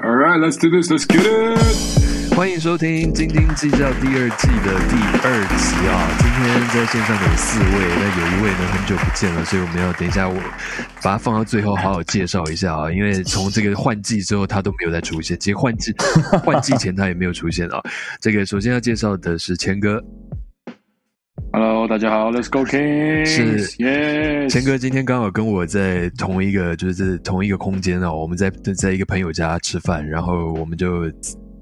All right, let's do this. Let's get it. 欢迎收听《斤斤计较》第二季的第二集啊！今天在线上有四位，那有一位呢很久不见了，所以我们要等一下我把它放到最后好好介绍一下啊！因为从这个换季之后他都没有再出现，其实换季换季前他也没有出现啊。这个首先要介绍的是谦哥，Hello，大家好，Let's go King。是耶，谦哥今天刚好跟我在同一个就是同一个空间哦，我们在在一个朋友家吃饭，然后我们就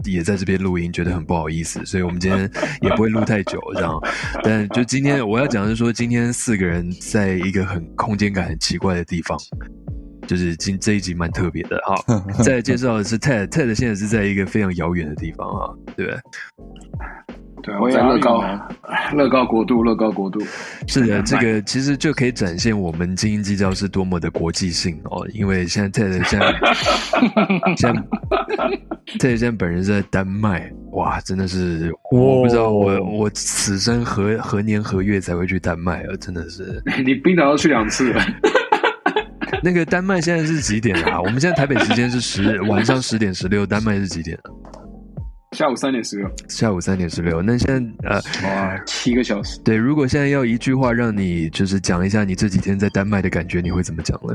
也在这边录音，觉得很不好意思，所以我们今天也不会录太久这样。但就今天我要讲的是说，今天四个人在一个很空间感很奇怪的地方。就是今这一集蛮特别的，哈，再介绍的是 Ted，Ted 现在是在一个非常遥远的地方啊，对不对？我在乐高啊乐高国度，乐高国度。是的，这个其实就可以展现我们精英计较是多么的国际性哦。因为现在 Ted 现在 现在 Ted 现在本人是在丹麦，哇，真的是我不知道我我此生何何年何月才会去丹麦啊！真的是你冰岛要去两次了，那个丹麦现在是几点啊？我们现在台北时间是十晚上十点十六，丹麦是几点啊？下午三点十六，下午三点十六。那现在呃，哇，七个小时。对，如果现在要一句话让你就是讲一下你这几天在丹麦的感觉，你会怎么讲呢？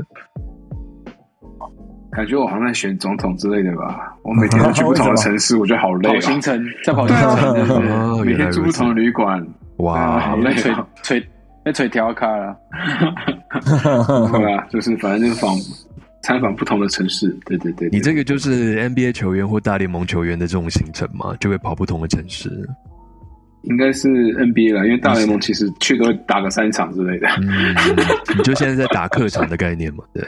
感觉我好像在选总统之类的吧。我每天都去不同的城市，我觉得好累啊。跑行程，在跑行程，对对？哦，每天住不同的旅馆，哇，好累吹啊。吹那腿调卡了，对吧，就是反正就是访参访不同的城市。对对对，对你这个就是 NBA 球员或大联盟球员的这种行程嘛，就会跑不同的城市。应该是 NBA 了，因为大联盟其实去都会打个三场之类的。嗯，你就现在在打客场的概念嘛？对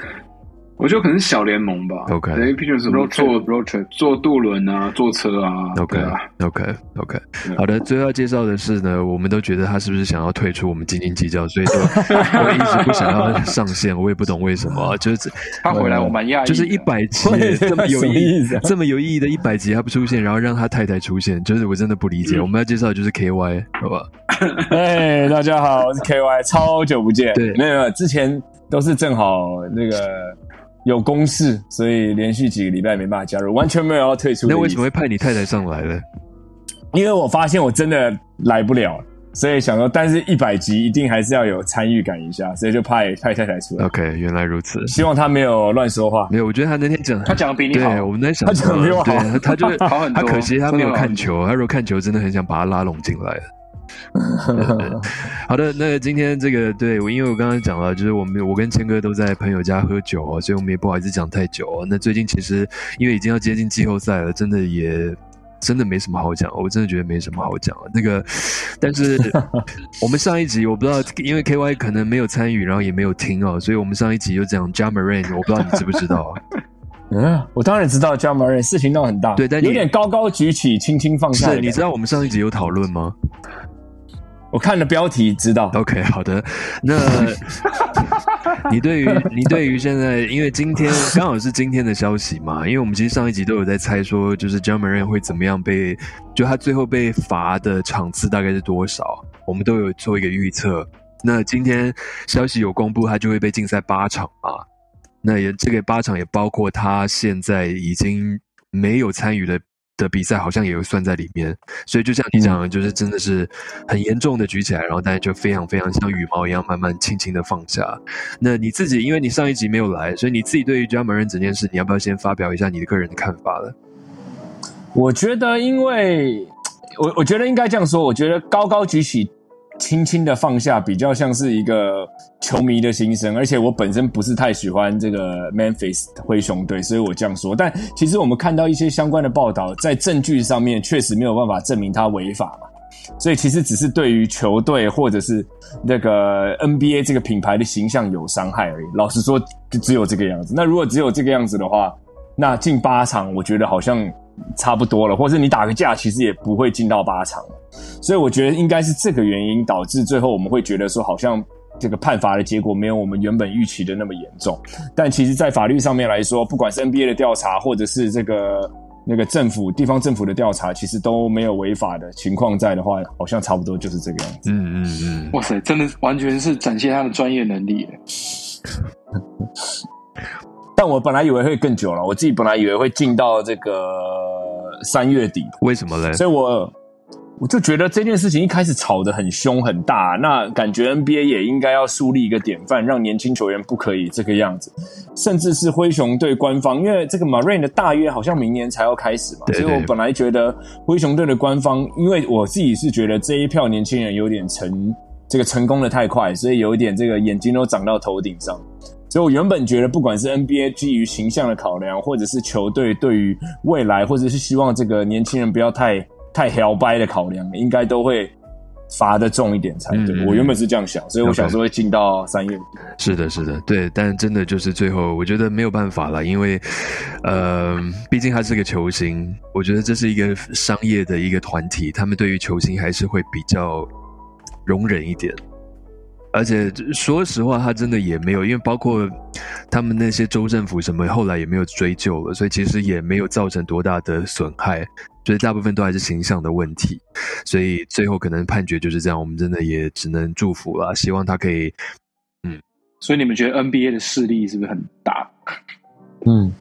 我觉得可能是小联盟吧。OK 对，毕竟什么 Road 坐 trip, road trip 坐渡轮啊，坐车啊。，OK 对啊，OK OK，对好的。最后要介绍的是呢，我们都觉得他是不是想要退出我们斤斤计较，所以说 我一直不想要上线，我也不懂为什么，就是他回来我蛮讶异，就是一百集这么有意这么有意义的一百集他不出现，然后让他太太出现，就是我真的不理解。我们要介绍的就是 KY，好吧？哎，大家好，我是 KY，超久不见。对没有没有，之前都是正好那个有公事，所以连续几个礼拜没办法加入，完全没有要退出。那为什么会派你太太上来呢？因为我发现我真的来不了，所以想说，但是一百集一定还是要有参与感一下，所以就派派太太出来。OK，原来如此。希望他没有乱说话。没有，我觉得他那天讲，他讲的比你好对，我们在想，他讲的比我好对，他就 是好很多他可惜他没有看球，他如果看球，真的很想把他拉拢进来。好的，那今天这个对我，因为我刚刚讲了，就是我们我跟谦哥都在朋友家喝酒哦，所以我们也不好意思讲太久哦。那最近其实因为已经要接近季后赛了，真的也。真的没什么好讲，我真的觉得没什么好讲。那个，但是 我们上一集我不知道，因为 KY 可能没有参与，然后也没有听哦，所以我们上一集就讲 j a m a r a n 我不知道你知不知道啊？嗯，我当然知道 j a m a r 事情闹很大，对但有点高高举起，轻轻放下是，你知道我们上一集有讨论吗我看了标题知道。？OK，好的。那 你对于你对于现在，因为今天刚好是今天的消息嘛，因为我们其实上一集都有在猜说，就是 j a m a r a n 会怎么样被，就他最后被罚的场次大概是多少，我们都有做一个预测。那今天消息有公布，他就会被禁赛八场嘛。那也这个八场也包括他现在已经没有参与的的比赛，好像也有算在里面。所以就像你讲的，就是真的是很严重的举起来，然后大家就非常非常像羽毛一样慢慢轻轻的放下。那你自己，因为你上一集没有来，所以你自己对于 r a n 整件事，你要不要先发表一下你的个人的看法了？我觉得，因为我我觉得应该这样说，我觉得高高举起，轻轻的放下，比较像是一个球迷的心声。而且我本身不是太喜欢这个 Memphis 灰熊队，所以我这样说。但其实我们看到一些相关的报道，在证据上面确实没有办法证明他违法嘛。所以其实只是对于球队或者是那个 NBA 这个品牌的形象有伤害而已。老实说，就只有这个样子。那如果只有这个样子的话，那进八场，我觉得好像差不多了，或者你打个架，其实也不会进到八场。所以我觉得应该是这个原因导致最后我们会觉得说，好像这个判罚的结果没有我们原本预期的那么严重。但其实，在法律上面来说，不管是 NBA 的调查，或者是这个那个政府地方政府的调查，其实都没有违法的情况在的话，好像差不多就是这个样子。嗯嗯嗯，哇塞，真的完全是展现他的专业能力耶。但但我本来以为会更久了，我自己本来以为会进到这个三月底，为什么嘞？所以我我就觉得这件事情一开始吵得很凶很大，那感觉 NBA 也应该要树立一个典范，让年轻球员不可以这个样子，甚至是灰熊队官方，因为这个 Marine 的大约好像明年才要开始嘛，对对所以我本来觉得灰熊队的官方，因为我自己是觉得这一票年轻人有点成这个成功的太快，所以有一点这个眼睛都长到头顶上。所以我原本觉得，不管是 NBA 基于形象的考量，或者是球队对于未来，或者是希望这个年轻人不要太太摇摆的考量，应该都会罚的重一点才对。嗯我原本是这样想，所以我想说会进到三月。是的，是的，对，但真的就是最后，我觉得没有办法了，因为，呃，毕竟他是个球星，我觉得这是一个商业的一个团体，他们对于球星还是会比较容忍一点。而且说实话，他真的也没有，因为包括他们那些州政府什么，后来也没有追究了，所以其实也没有造成多大的损害，所以大部分都还是形象的问题，所以最后可能判决就是这样，我们真的也只能祝福了，希望他可以嗯所以你们觉得 NBA 的势力是不是很大，嗯，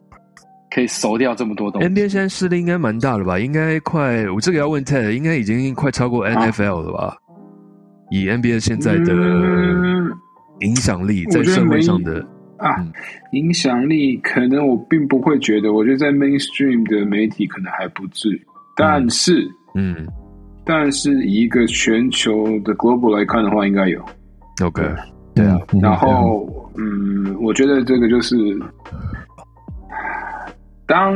可以熟掉这么多东西？NBA 现在势力应该蛮大了吧？应该快，我这个要问 Ted，应该已经快超过 NFL 了吧？以 NBA 现在的嗯。影响力，在社会上的，啊嗯，影响力可能我并不会觉得，我觉得在 mainstream 的媒体可能还不至于，但是、嗯。但是以一个全球的 global 来看的话，应该有。，OK，对。啊，嗯。然后，嗯，我觉得这个就是，当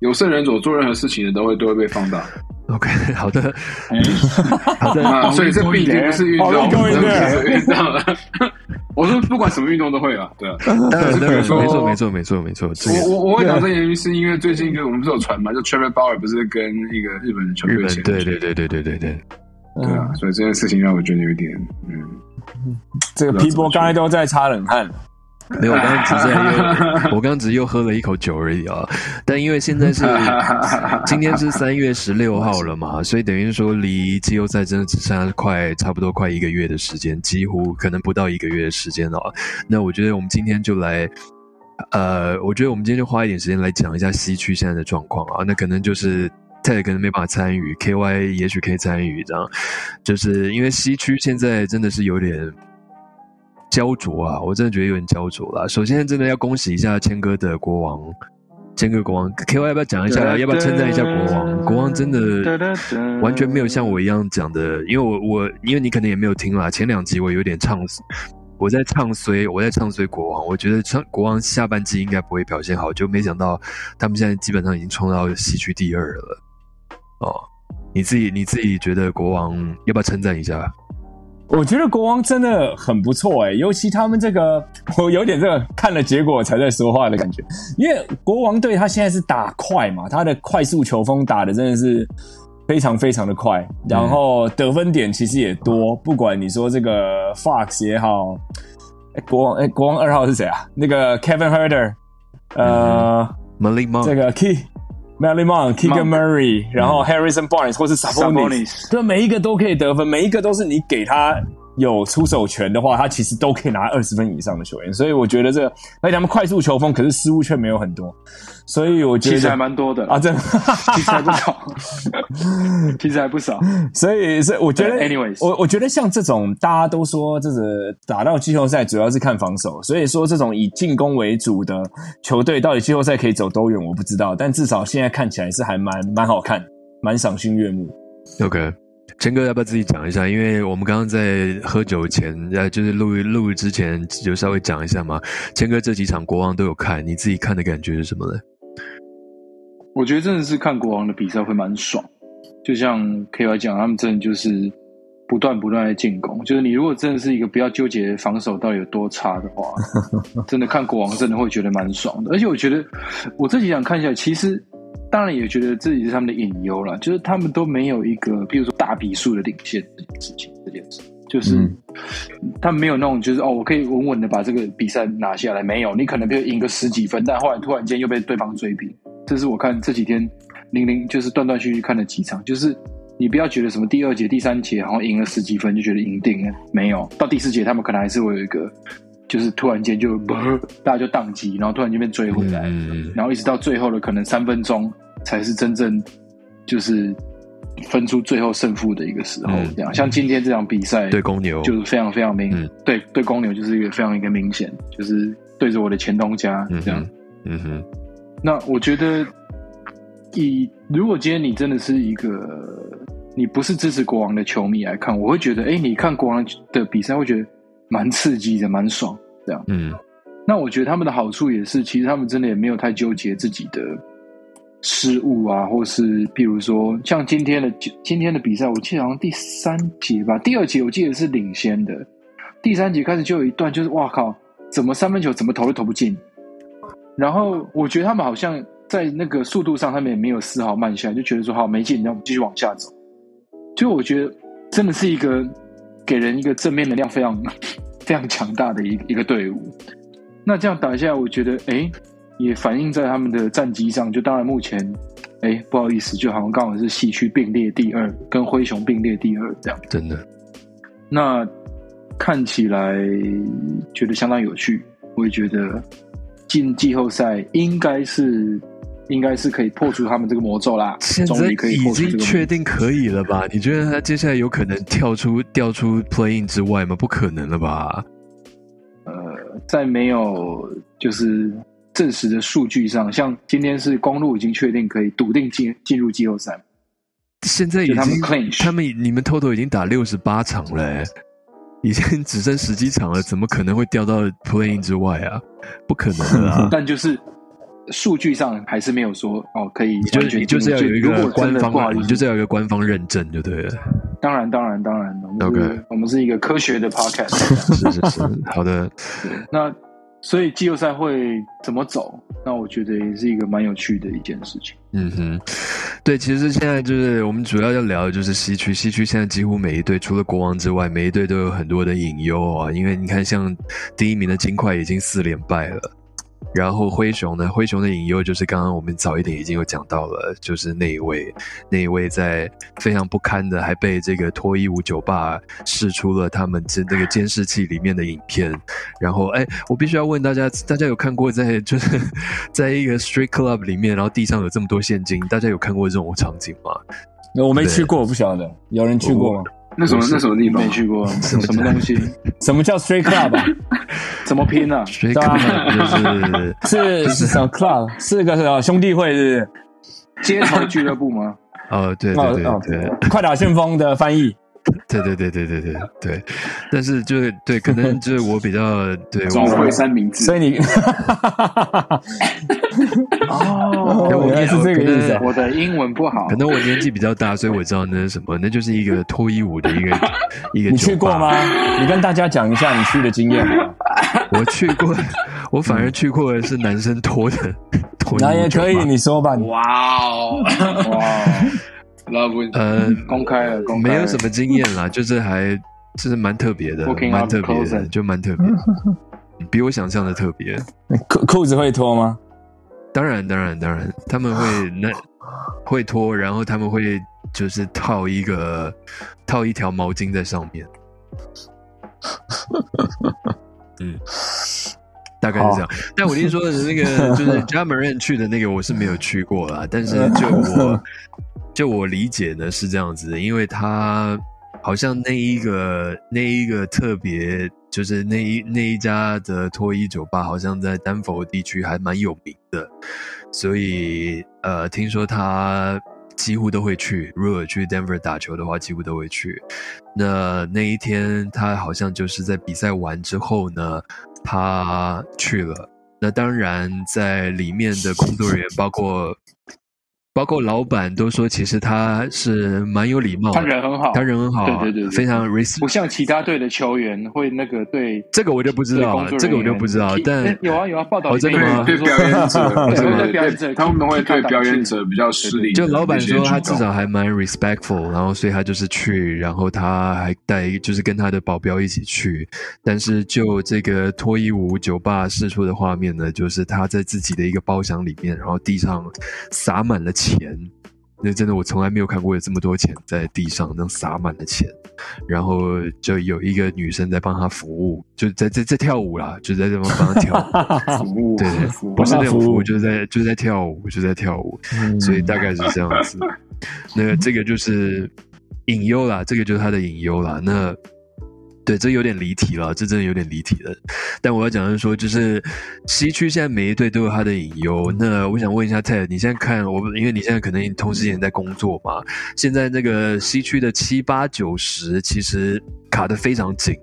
有色人所做任何事情的，都会都会被放大。OK，好的，好的，啊，所以这毕竟不是运动，好这不够一点。是运动了。我说不管什么运动都会啊，对啊。没错，没错，没错，没错，我我我会讲这个原因，是因为最近就我们不是有传嘛，就 Trevor Bauer 不是跟一个日本的球日本，队签。对对对对对对。对，对啊，所以这件事情让我觉得有点嗯，这个皮波刚才都在擦冷汗。没有，我刚刚只是又，我刚刚只是又喝了一口酒而已啊。但因为现在是 今天是三月十六号了嘛，所以等于说离季后赛真的只剩下快差不多快一个月的时间，几乎可能不到一个月的时间了。那我觉得我们今天就来，呃，我觉得我们今天就花一点时间来讲一下西区现在的状况啊。那可能就是。泰可能没办法参与，KY 也许可以参与，这样就是因为西区现在真的是有点焦灼啊，我真的觉得有点焦灼了。首先，真的要恭喜一下谦哥的国王，谦哥国王，KY 要不要讲一下？要不要称赞一下国王？国王真的完全没有像我一样讲的，因为我我因为你可能也没有听啦，前两集我有点唱，我在唱衰，我在唱衰国王，我觉得唱国王下半季应该不会表现好，就没想到他们现在基本上已经冲到西区第二了。哦，你自己你自己觉得国王要不要称赞一下？我觉得国王真的很不错哎，尤其他们这个，我有点这个看了结果才在说话的感觉。因为国王队他现在是打快嘛，他的快速球风打的真的是非常非常的快，然后得分点其实也多。不管你说这个 Fox 也好，哎国王哎国王二号是谁啊？那个 Kevin Herder，呃，Malik Monk，这个 Key。Melly Monk、Keegan Murray，然后 Harrison Barnes 或是 Sabonis，Sabonis 对，每一个都可以得分，每一个都是你给他有出手权的话，他其实都可以拿二十分以上的球员。所以我觉得这个，而且他们快速球风，可是失误却没有很多，所以我觉得其实还蛮多的啊，真的，其实还不少，其实还不少。所以，所以我觉得，anyways 我我觉得像这种大家都说，这个打到季后赛主要是看防守，所以说这种以进攻为主的球队，到底季后赛可以走多远，我不知道，但至少现在看起来是还蛮蛮好看，蛮赏心悦目。OK，谦哥要不要自己讲一下？因为我们刚刚在喝酒前，呃，就是录录之前，就稍微讲一下嘛。谦哥这几场国王都有看，你自己看的感觉是什么呢？我觉得真的是看国王的比赛会蛮爽，就像 K Y 讲，他们真的就是不断不断的进攻。就是你如果真的是一个不要纠结防守到底有多差的话，真的看国王真的会觉得蛮爽的。而且我觉得我自己想看一下来，其实当然也觉得自己是他们的隐忧了，就是他们都没有一个，比如说大比数的领先这件事情，这件事。就是、嗯他们没有那种，就是哦，我可以稳稳的把这个比赛拿下来。没有，你可能比如赢个十几分，但后来突然间又被对方追平。这是我看这几天零零就是断断续续看了几场，就是你不要觉得什么第二节、第三节好像赢了十几分就觉得赢定了，没有。到第四节他们可能还是会有一个就是突然间就大家就宕机，然后突然间被追回来，嗯然后一直到最后的可能三分钟才是真正就是分出最后胜负的一个时候嗯。这样，像今天这场比赛，对公牛就是非常非常明，嗯对对公牛就是一个非常一个明显，就是对着我的前东家这样。嗯哼嗯哼那我觉得，以如果今天你真的是一个你不是支持国王的球迷来看，我会觉得，哎，你看国王的比赛会觉得蛮刺激的，蛮爽这样。嗯那我觉得他们的好处也是，其实他们真的也没有太纠结自己的失误啊，或是譬如说像今天的今天的比赛，我记得好像第三节吧，第二节我记得是领先的，第三节开始就有一段就是哇靠，怎么三分球怎么投都投不进，然后我觉得他们好像在那个速度上，他们也没有丝毫慢下来，就觉得说好没进，那我们继续往下走。就我觉得真的是一个给人一个正面能量非常 非常强大的一一个队伍。那这样打下来，我觉得哎，也反映在他们的战绩上。就当然目前，哎，不好意思，就好像刚好是西区并列第二，跟灰熊并列第二这样。真的那看起来觉得相当有趣，我也觉得进季后赛应该是应该是可以破除他们这个魔咒啦，终现在可以已经确定可以了吧？你觉得他接下来有可能跳出掉出 playing 之外吗？不可能了吧？呃，在没有就是证实的数据上，像今天是公路已经确定可以笃定进进入季后赛，现在已经他们 clinch 他们你们 total 已经打六十八场了、欸，已经只剩十几场了，怎么可能会掉到 playing 之外啊？不可能啊！但就是数据上还是没有说哦可以你就你就是要有一个官方你就是要有一个官方认证就对了。当然当然当然，我们 OK 我们是一个科学的 podcast。是是是，好的，那所以季后赛会怎么走？那我觉得也是一个蛮有趣的一件事情。嗯哼，对，其实现在就是我们主要要聊的就是西区，西区现在几乎每一队除了国王之外，每一队都有很多的隐忧啊，因为你看像第一名的金块已经四连败了。然后灰熊呢？灰熊的引诱就是刚刚我们早一点已经有讲到了，就是那一位，那一位在非常不堪的，还被这个脱衣舞酒吧试出了他们这那个监视器里面的影片。然后，哎，我必须要问大家，大家有看过在就是 在一个 street club 里面，然后地上有这么多现金，大家有看过这种场景吗？我没去过，我不晓得有人去过吗？那什么那什么地方没？去过 什么么东西？什么叫 straight club 啊？怎么拼啊？street club 就是 是是什么 club？是个什么兄弟会是街头俱乐部吗？哦，对？对对哦对。哦快打旋风的翻译。对对对对对对对，但是就是对，可能就是我比较对我总会三明治所，以你 哦哦，原来是这个意思啊。我的英文不好可，能我年纪比较大，所以我知道那是什么，那就是一个脱衣舞的一个一个。你去过吗？？你跟大家讲一下你去的经验。我去过，我反而去过的是男生脱的脱衣那也可以，你说吧。哇哦哇，，Love 呃，公开了，公开了没有什么经验啦，就是还就是蛮特别的，Walking 蛮 up 特别的，closet 就蛮特别，比我想象的特别。裤裤子会脱吗？当然，当然，当然，他们会 那会脱，然后他们会就是套一个套一条毛巾在上面。嗯，大概是这样。但我听说的那个就是 j a m a r a n 去的那个，我是没有去过啦。但是就我就我理解呢是这样子的，因为他好像那一个那一个特别就是那一那一家的脱衣酒吧，好像在丹佛地区还蛮有名的，所以呃，听说他几乎都会去。如果去 Denver 打球的话，几乎都会去。那那一天他好像就是在比赛完之后呢，他去了。那当然，在里面的工作人员，包括包括老板，都说其实他是蛮有礼貌，他人很好，他人很好，对对对对非常 respect，不像其他队的球员会那个对这个我就不知道了，这个我就不知道提。但哎有啊有啊，报道哦真的吗对对表演者，对表演者，他们会对表演者比较失礼就。老板说他至少还蛮 respectful，然后所以他就是去，然后他还带就是跟他的保镖一起去。但是就这个脱衣舞酒吧释出的画面呢，就是他在自己的一个包厢里面，然后地上洒满了钱，那真的我从来没有看过有这么多钱在地上，能洒满了钱，然后就有一个女生在帮他服务，就在在在跳舞啦，就在这帮帮他跳舞。服务对对不是那种服务，就是在就是在跳舞，就在跳舞，所以大概是这样子。那这个就是隐忧啦，这个就是他的隐忧啦。那对，这有点离题了，这真的有点离题了。但我要讲的是说，就是西区现在每一队都有他的隐忧。那我想问一下 Ted，你现在看我，因为你现在可能同时也在工作嘛，现在那个西区的七八九十其实卡得非常紧，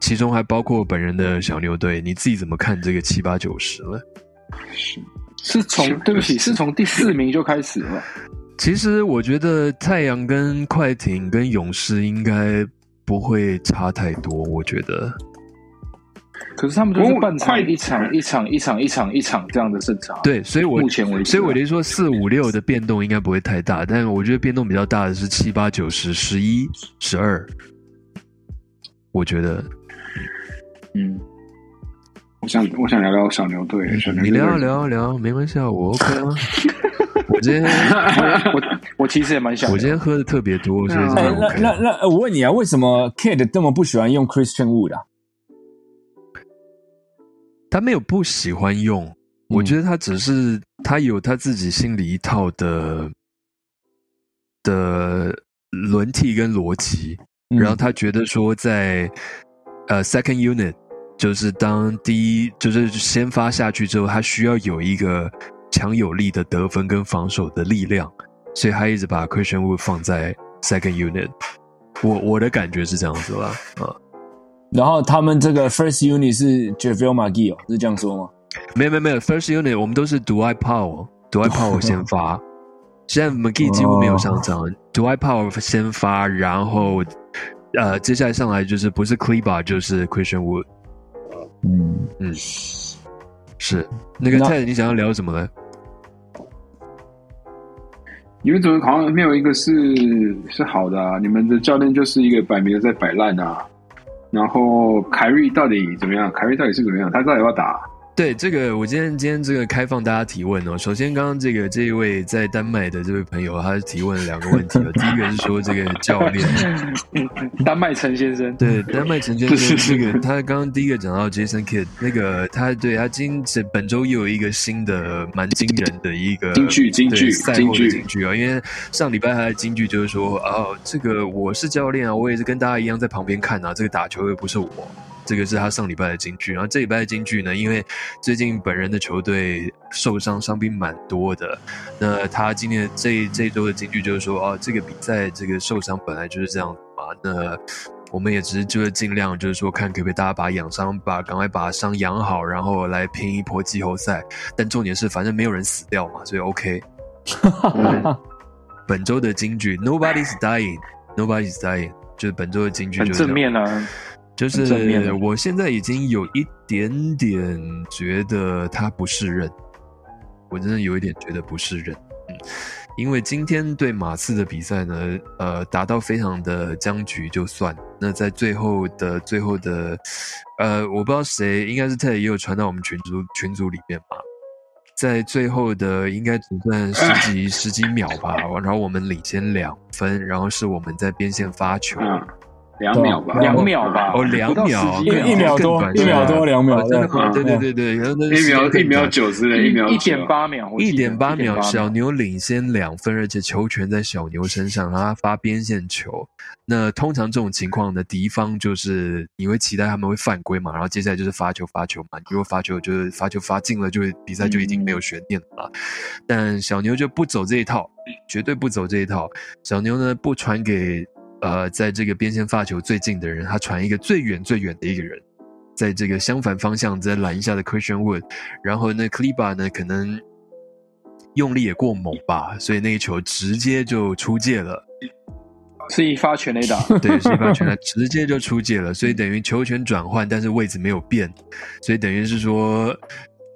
其中还包括本人的小牛队。你自己怎么看这个七八九十了？是从对不起，是从第四名就开始了。其实我觉得太阳跟快艇跟勇士应该不会差太多，我觉得。可是他们都是半场快一场一场一场一场一场这样的胜场。，对，所以我目前为止啊所以我就说四五六的变动应该不会太大，但我觉得变动比较大的是七八九十十一十二，我觉得嗯，我想我想聊聊小牛队，小牛队你聊聊聊没关系啊，我 OK 啊。我今天我我其实也蛮想，我今天喝的特别多，所以这哎、样那 OK 那我问你啊，为什么 Kid 这么不喜欢用 Christian Wood 啊？他没有不喜欢用，我觉得他只是他有他自己心里一套的的轮替跟逻辑，嗯。然后他觉得说在呃 second unit，就是当第一就是先发下去之后，他需要有一个强有力的得分跟防守的力量，所以他一直把 Christian Wood 放在 second unit。我我的感觉是这样子啦，啊，然后他们这个 First Unit 是 Javale McGee 哦，是这样说吗？没有没有没有，First Unit 我们都是 d o i Power d o i Power 先发。现在 McGee 几乎没有上场，d o i Power 先发，然后呃，接下来上来就是不是 c l e b a 就是 Christian Wood，嗯嗯，是那个那 Ted，你想要聊什么呢？你们怎么好像没有一个是是好的啊？你们的教练就是一个摆明的在摆烂啊。然后凯瑞到底怎么样？凯瑞到底是怎么样？他到底要打？对这个，我今天今天这个开放大家提问哦。首先，刚刚这个这一位在丹麦的这位朋友，他提问了两个问题哦。第一个是说这个教练，丹麦陈先生，对，丹麦陈先生这个，他刚刚第一个讲到 Jason Kidd，那个他对他今这本周又有一个新的蛮惊人的一个金句金句对赛后的京剧啊，因为上礼拜他的京剧就是说，哦，这个我是教练啊，我也是跟大家一样在旁边看啊，这个打球又不是我。这个是他上礼拜的金句，然后这礼拜的金句呢，因为最近本人的球队受伤伤兵蛮多的，那他今天这这周的金句就是说，哦，这个比赛这个受伤本来就是这样子嘛，那我们也只是就是尽量就是说看可不可以大家把养伤把赶快把伤养好，然后来拼一波季后赛。但重点是反正没有人死掉嘛，所以 OK。本周的金句 Nobody's dying，Nobody's dying，就是本周的金句就是正面啊。就是我现在已经有一点点觉得他不是人，我真的有一点觉得不是人，嗯，因为今天对马刺的比赛呢，呃，达到非常的僵局就算，那在最后的最后的，呃，我不知道谁，应该是 Ted 也有传到我们群组群组里面吧，在最后的应该只剩十几十几秒吧，然后我们领先两分，然后是我们在边线发球。嗯，两秒吧，两秒。吧。哦，两秒，一一秒多一秒多两秒哦真的吗？对对对对对，然后那一秒一秒九，九之类，秒一点八秒，一点八秒，小牛领先两分，而且球权在小牛身上，让他发边线球。那通常这种情况呢，敌方就是你会期待他们会犯规嘛，然后接下来就是发球发球嘛，如果发球就是发球发进了，就比赛就已经没有悬念了嘛。但小牛就不走这一套，绝对不走这一套。小牛呢不传给呃在这个边线发球最近的人，他传一个最远最远的一个人，在这个相反方向在篮下的 Christian Wood，然后呢 Kliba 呢可能用力也过猛吧，所以那一球直接就出界了。是一发全垒打，对，是一发全垒，直接就出界了，所以等于球权转换，但是位置没有变，所以等于是说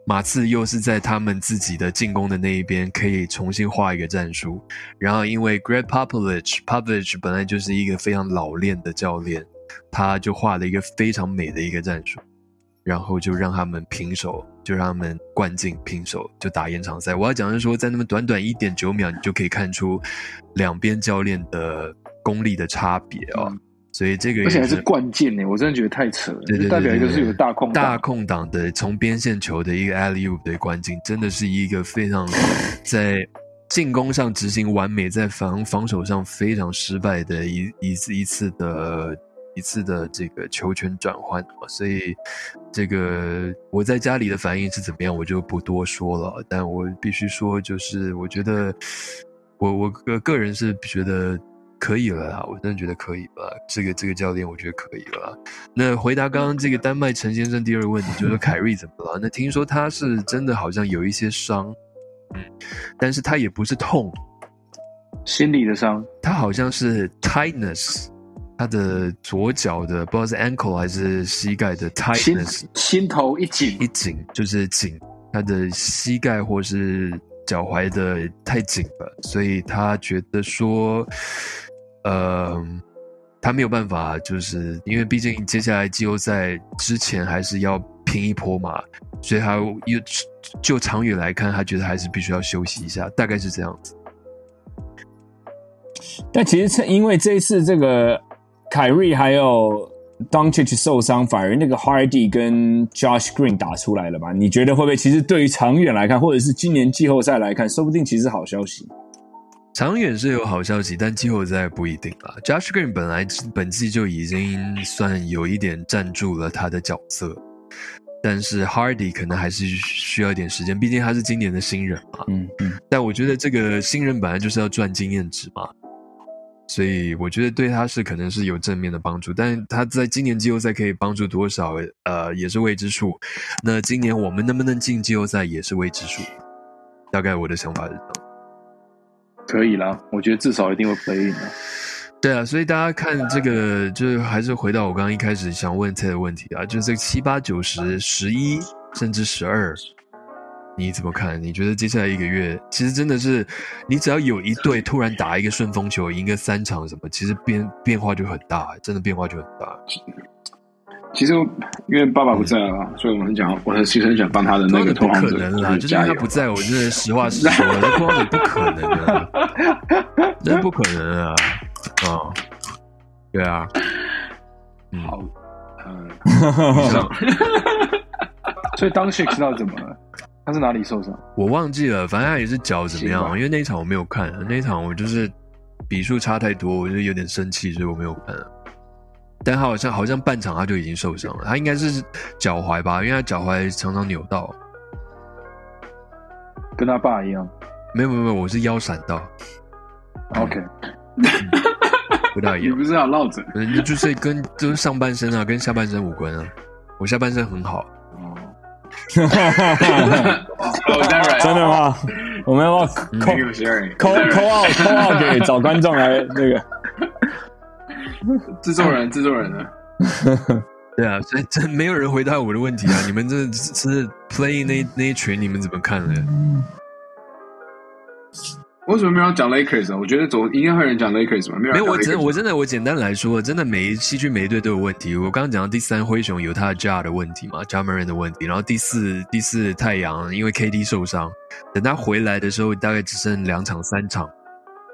马刺又是在他们自己的进攻的那一边可以重新画一个战术，然后因为 Greg Popovich，Popovich 本来就是一个非常老练的教练，他就画了一个非常美的一个战术。然后就让他们平手，就让他们灌进平手，就打延长赛。我要讲的是说，在那么短短一点九秒，你就可以看出两边教练的功力的差别哦。所以这个而且还是关键呢，我真的觉得太扯了。对对对代表一个是有大空档大空档的从边线球的一个 alley oop 的关键，真的是一个非常 在进攻上执行完美，在防防守上非常失败的一一次一次的一次的这个球权转换。所以这个我在家里的反应是怎么样，我就不多说了。但我必须说，就是我觉得我我个个人是觉得。可以了啦，我真的觉得可以了。这个这个教练，我觉得可以了。那回答刚刚这个丹麦陈先生第二个问题，就是凯瑞怎么了？那听说他是真的好像有一些伤，嗯，但是他也不是痛，心理的伤，他好像是 tightness，他的左脚的不知道是 ankle 还是膝盖的 tightness，心头一紧一紧就是紧，他的膝盖或是脚踝的太紧了，所以他觉得说。呃，他没有办法，就是因为毕竟接下来季后赛之前还是要拼一波嘛，所以他又就长远来看，他觉得还是必须要休息一下，大概是这样子。但其实因为这一次这个凯瑞还有 Doncic 受伤，反而那个 Hardy 跟 Josh Green 打出来了吧？你觉得会不会？其实对于长远来看，或者是今年季后赛来看，说不定其实好消息。长远是有好消息，但季后赛不一定啊。Josh Green 本来本季就已经算有一点站住了他的角色，但是 Hardy 可能还是需要一点时间，毕竟他是今年的新人嘛。嗯嗯。但我觉得这个新人本来就是要赚经验值嘛，所以我觉得对他是可能是有正面的帮助，但他在今年季后赛可以帮助多少，呃，也是未知数。那今年我们能不能进季后赛也是未知数。大概我的想法是这样。可以啦，我觉得至少一定会 play in 的。对啊，所以大家看这个，就是还是回到我刚刚一开始想问他的问题啊，就是这个七八九十十一甚至十二，你怎么看？你觉得接下来一个月，其实真的是你只要有一队突然打一个顺风球，赢个三场什么，其实变变化就很大，真的变化就很大。其实因为爸爸不在了，所以我很想，我其实很想帮他的那个同行者就是他不在，我真的实话实说，这光子不可能啊，真不可能啊！啊，对啊，好，嗯，所以当 shake 知道怎么了？他是哪里受伤？我忘记了，反正他也是脚怎么样？因为那一场我没有看，那一场我就是比数差太多，我就有点生气，所以我没有看。但他好像好像半场他就已经受伤了，他应该是脚踝吧，因为他脚踝常常扭到，跟他爸一样。没有没有没有，我是腰闪到。OK，不大一样。你不是要落枕？那就是跟就是上半身啊，跟下半身无关啊。我下半身很好。哦，真的吗？我们要扣扣扣号扣号给找观众来那个。制作人，制作人呢？对啊，所以真没有人回答我的问题啊！你们这是 play 那那一群，你们怎么看呢？为什么没有讲 Lakers 啊？我觉得总应该会有人讲 Lakers 嘛？没有，我真我真的我简单来说，真的每一西区每一队都有问题。我刚刚讲到第三灰熊有他的 Jar 的问题嘛，Jar m a r n 的问题，然后第四第四太阳因为 KD 受伤，等他回来的时候大概只剩两场三场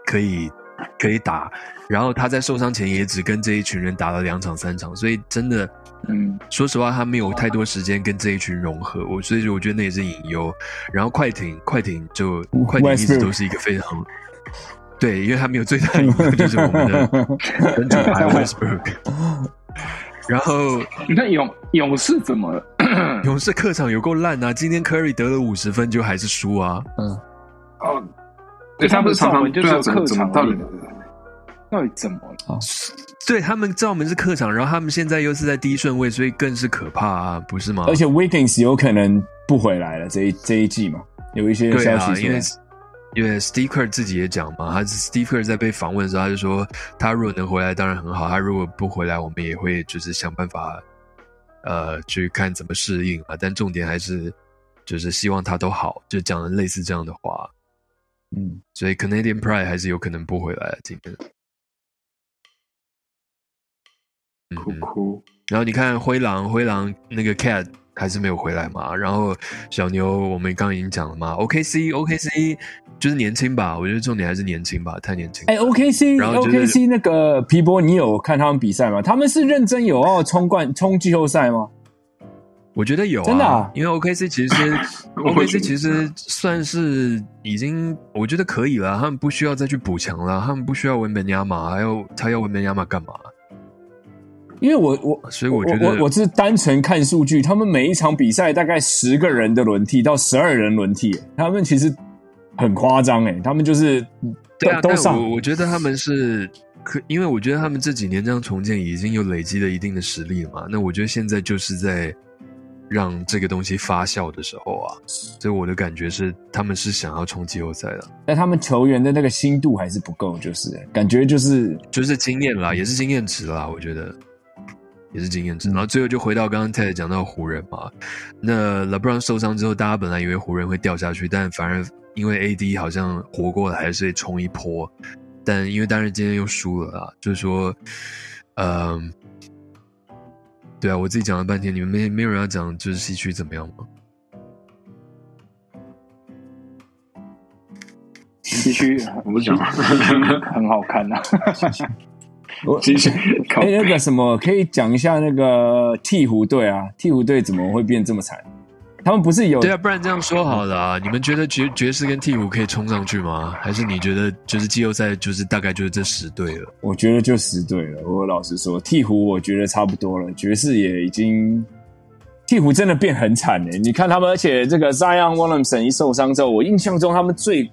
可以。可以打，然后他在受伤前也只跟这一群人打了两场三场，所以真的，嗯，说实话，他没有太多时间跟这一群融合，我所以我觉得那也是隐忧。然后快艇，快艇就快艇一直都是一个非常对，因为他没有最大隐忧就是我们的本土牌 Westbrook。然后你看勇勇士怎么了？勇士客场有够烂啊！今天 Curry 得了五十分就还是输啊！嗯，哦。对他们常常就是客场，到底到底怎么了？对他们知道我们是客场，然后他们现在又是在第一顺位，所以更是可怕啊，不是吗？而且 Wiggins 有可能不回来了，这一这一季嘛，有一些消息因为因为 Steve Kerr 自己也讲嘛，他 Steve Kerr 在被访问的时候，他就说，他如果能回来，当然很好；他如果不回来，我们也会就是想办法，呃，去看怎么适应啊。但重点还是就是希望他都好，就讲了类似这样的话。嗯，所以 Canadian Pride 还是有可能不回来今天。哭哭。然后你看灰狼，灰狼那个 Cat 还是没有回来嘛。然后小牛我们刚刚已经讲了嘛，OKC OKC 就是年轻吧，我觉得重点还是年轻吧，太年轻。哎，OKC 然后就是 OKC 那个皮波，你有看他们比赛吗？他们是认真有要冲冠冲季后赛吗？我觉得有、啊，真的啊因为 OKC 其实 OKC 其实算是已经，我觉得可以了，他们不需要再去补强了，他们不需要文本亚马，还有他要文本亚马干嘛？因为我我所以我觉得我我是单纯看数据，他们每一场比赛大概十个人的轮替到十二人轮替，他们其实很夸张哎，他们就是对啊，都都上我我觉得他们是可，因为我觉得他们这几年这样重建已经有累积了一定的实力了嘛。那我觉得现在就是在让这个东西发酵的时候啊，所以我的感觉是他们是想要冲季后赛的，但他们球员的那个心度还是不够，就是感觉就是就是经验啦，也是经验值啦，我觉得。也是经验值，然后最后就回到刚刚 Ted 讲到湖人嘛，那 LeBron 受伤之后，大家本来以为湖人会掉下去，但反而因为 AD 好像活过了，还是冲一波，但因为当然今天又输了啊，就是说，嗯、对啊，我自己讲了半天，你们没没有人要讲就是西区怎么样吗？西区我不讲，很好看啊，我 继续靠哎、那个什么，可以讲一下那个鹈鹕队啊？鹈鹕队怎么会变这么惨？他们不是有对啊，不然这样说好了啊，你们觉得爵爵士跟鹈鹕可以冲上去吗？还是你觉得就是季后赛就是大概就是这十队了？我觉得就十队了。我老实说，鹈鹕我觉得差不多了，爵士也已经，鹈鹕真的变很惨了。你看他们，而且这个 Zion Williamson 一受伤之后，我印象中他们最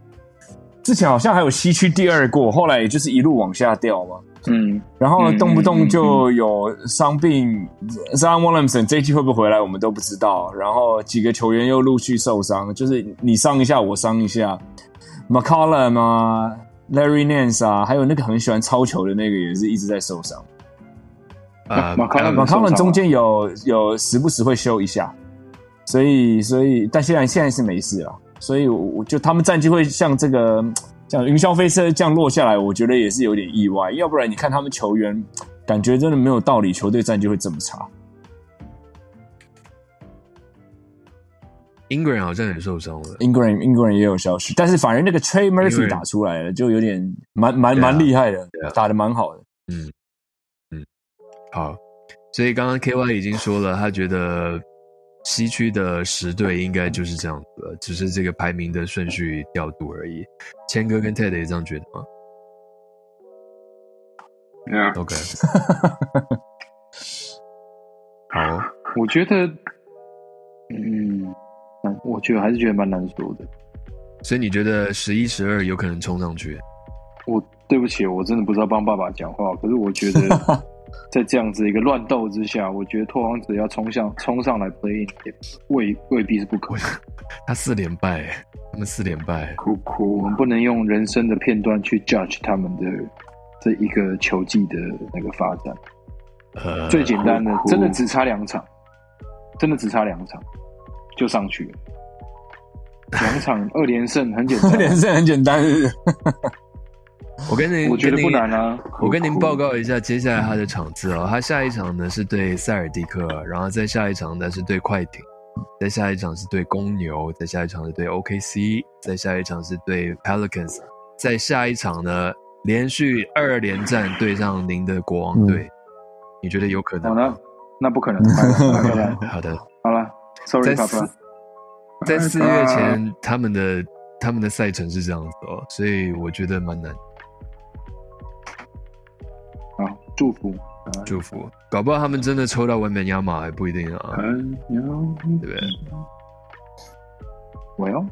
之前好像还有西区第二过，后来也就是一路往下掉嘛。嗯，然后嗯动不动就有伤病，Zion Williamson 这一季会不会回来，我们都不知道。然后几个球员又陆续受伤，就是你伤一下，我伤一下。McCollum 啊，Larry Nance 啊，还有那个很喜欢超球的那个，也是一直在受伤。啊，马卡伦呃受伤 McCollum 中间有有时不时会休一下，所以所以但现在现在是没事了，所以我我就他们战绩会像这个像云霄飞车这样落下来，我觉得也是有点意外。要不然你看他们球员，感觉真的没有道理，球队战绩会这么差。Ingram 好像也受伤了。Ingram Ingram 也有消息，但是反而那个 Trey Murphy 打出来了，就有点蛮蛮蛮厉害的啊，打的蛮好的。嗯嗯，好，所以刚刚 KY 已经说了，他觉得西区的十队应该就是这样子了，只是这个排名的顺序调度而已。谦哥跟 Ted 也这样觉得吗 Yeah，？OK，好，我觉得，嗯，难我觉得还是觉得蛮难说的。所以你觉得十一、十二有可能冲上去？我对不起，我真的不知道帮爸爸讲话。可是我觉得，在这样子一个乱斗之下，我觉得拓荒者要冲向冲上来 play in 也未未必是不可能。他四连败，他们四连败，哭我哭们，不能用人生的片段去 judge 他们的这一个球技的那个发展。呃，最简单的哭，哭真的只差两场，真的只差两场就上去了。两场二连胜很简单 二连胜很简单，是是我跟您，我觉得不难啊。我跟您报告一下接下来他的场次哦，他下一场呢是对塞尔蒂克，然后再下一场呢是对快艇，再下一场是对公牛，再下一场是对 OKC，再下一场是对 Pelicans，再下一场呢连续二连战对上您的国王队，你觉得有可哦，能吗？那那不可能。好的，好了，sorry。在四月前他们的他们的赛程是这样子哦，所以我觉得蛮难祝福。祝福，搞不好他们真的抽到文本亚马还不一定啊，对不对？我要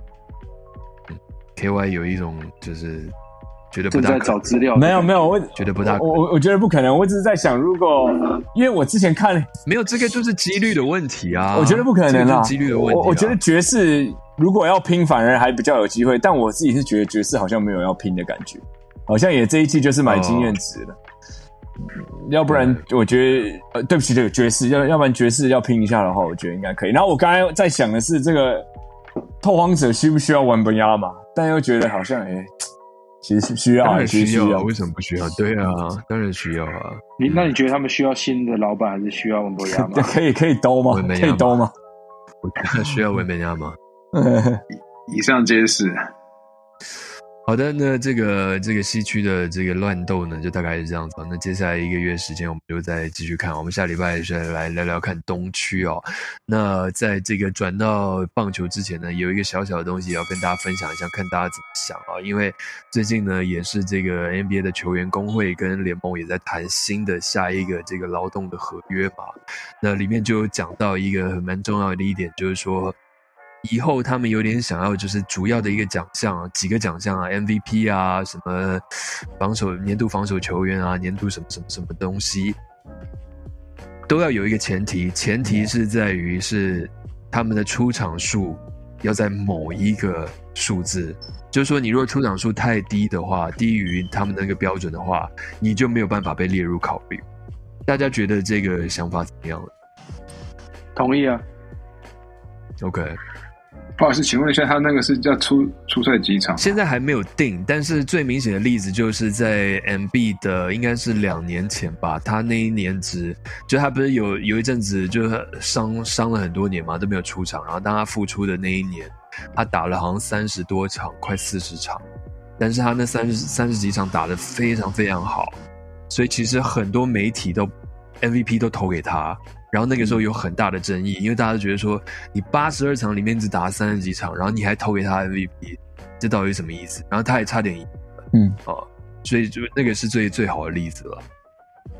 KY 有一种就是觉得不大可能，找资料。没有没有，我觉得不大可我我我觉得不可能，我只是在想，如果因为我之前看没有这个就是几率的问题啊，我觉得不可能啦这个就是几率的问题、啊我我觉得爵士如果要拼，反而还比较有机会。但我自己是觉得爵士好像没有要拼的感觉，好像也这一季就是买经验值了。要不然，我觉得呃，对不起，这个爵士要要不然爵士要拼一下的话，我觉得应该可以。然后我刚才在想的是，这个拓荒者需不需要玩本亚嘛？但又觉得好像哎、其实是需要啊，当然需要需要啊，。为什么不需要？对啊，当然需要啊。你那你觉得他们需要新的老板，还是需要文本亚吗？可以可以兜吗？可以兜吗？我觉得需要文本亚吗？以上皆是。好的，那这个这个西区的这个乱斗呢，就大概是这样子。那接下来一个月时间，我们就再继续看。我们下礼拜是来聊聊看东区哦。那在这个转到棒球之前呢，有一个小小的东西要跟大家分享一下，看大家怎么想啊。因为最近呢，也是这个 NBA 的球员工会跟联盟也在谈新的下一个这个劳动的合约嘛。那里面就有讲到一个蛮重要的一点，就是说。以后他们有点想要，就是主要的一个奖项啊，几个奖项啊，MVP 啊，什么防守年度防守球员啊，年度什么什么什么东西，都要有一个前提，前提是在于是他们的出场数要在某一个数字，就是说你如果出场数太低的话，低于他们那个标准的话，你就没有办法被列入考虑。大家觉得这个想法怎么样？同意啊。OK。不好意思，请问一下，他那个是叫出出赛几场？现在还没有定，但是最明显的例子就是在 MB 的应该是两年前吧，他那一年只就他不是有有一阵子就伤伤了很多年嘛，都没有出场，然后当他复出的那一年，他打了好像三十多场，快四十场，但是他那三十三十几场打的非常非常好，所以其实很多媒体都 MVP 都投给他。然后那个时候有很大的争议，因为大家都觉得说，你八十二场里面只打了三十几场，然后你还投给他 MVP，这到底是什么意思？然后他也差点赢，嗯，哦，所以就那个是最最好的例子了。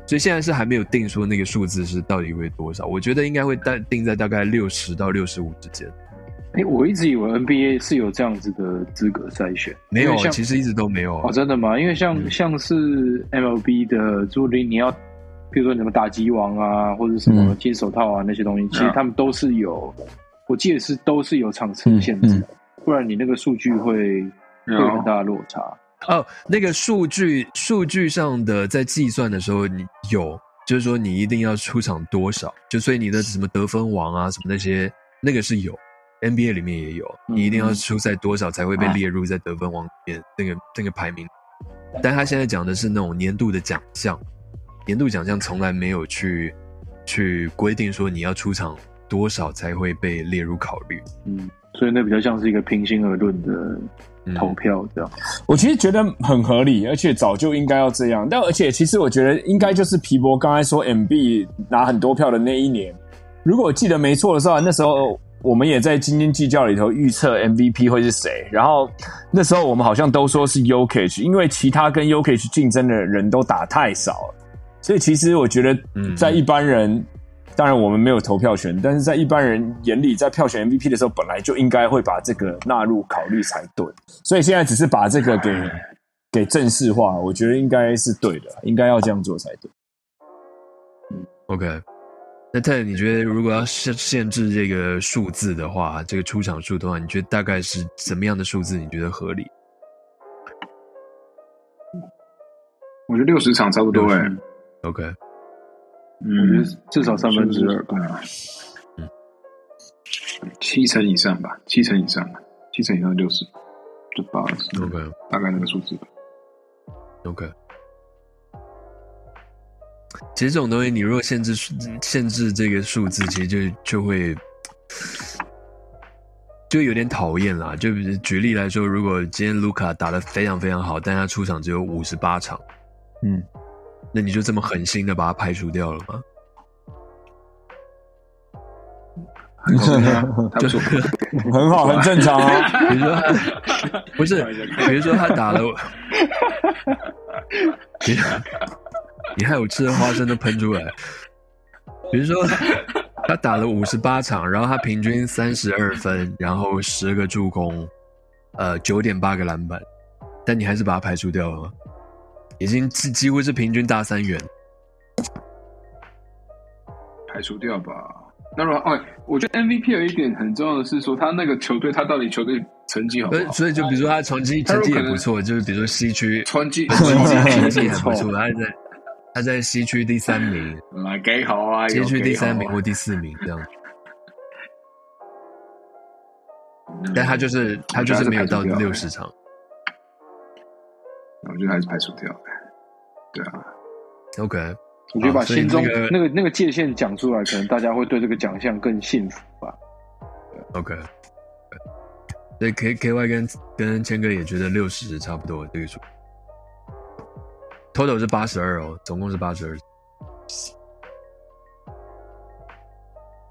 所以现在是还没有定说那个数字是到底会多少，我觉得应该会大定在大概六十到六十五之间。哎，我一直以为 NBA 是有这样子的资格筛选，没有，其实一直都没有哦，真的吗？因为像像是 MLB 的朱林，你要。比如说什么打击王啊，或者什么金手套啊那些东西，其实他们都是有，我记得是都是有场次限制的，不然你那个数据会会有很大的落差。哦，那个数据数据上的在计算的时候，你有就是说你一定要出场多少，就所以你的什么得分王啊什么那些那个是有，NBA 里面也有，你一定要出赛多少才会被列入在得分王里面那个那个排名。但他现在讲的是那种年度的奖项。年度奖项从来没有去去规定说你要出场多少才会被列入考虑，嗯，所以那比较像是一个平心而论的投票这样。我其实觉得很合理，而且早就应该要这样。但而且其实我觉得应该就是皮博刚才说 MB 拿很多票的那一年，如果我记得没错的时候，那时候我们也在斤斤计较里头预测 MVP 会是谁。然后那时候我们好像都说是 U K H，因为其他跟 U K H 竞争的人都打太少了。所以其实我觉得，在一般人，当然我们没有投票权，但是在一般人眼里，在票选 MVP 的时候，本来就应该会把这个纳入考虑才对。所以现在只是把这个给给正式化，我觉得应该是对的，应该要这样做才对。嗯，OK。那泰，你觉得如果要限限制这个数字的话，这个出场数的话，你觉得大概是怎么样的数字？你觉得合理？我觉得六十场差不多哎。OK，我觉得至少三分之二吧，嗯，七成以上吧，七成以上吧，七成以上六十，就八十，OK，大概那个数字吧，OK。其实这种东西，你如果限制限制这个数字，其实就就会就有点讨厌啦。就举例来说，如果今天卢卡打的非常非常好，但他出场只有五十八场，嗯。那你就这么狠心的把它排除掉了吗？就是 很好，很正常啊。比如说他，不是，比如说他打了，你你还有吃的花生都喷出来。比如说，他打了五十八场，然后他平均三十二分，然后十个助攻，呃，九点八个篮板，但你还是把他排除掉了吗？已经几几乎是平均大三元，排除掉吧。那如果哦，我觉得 MVP 有一点很重要的是说，他那个球队他到底球队成绩好不好？所以就比如说他成绩成绩也不错，就是比如说西区成绩 成绩还不错，他在他在西区第三名，来给好啊，西区第三名或第四名这样。但他就是他就是没有到六十场。我觉得还是排除掉。对啊，OK，我觉得把心中那个那个界限讲出来，可能大家会对这个奖项更幸福吧。OK，所以 K K Y 跟跟谦哥也觉得六十差不多这个数，total 是八十二哦，总共是八十二。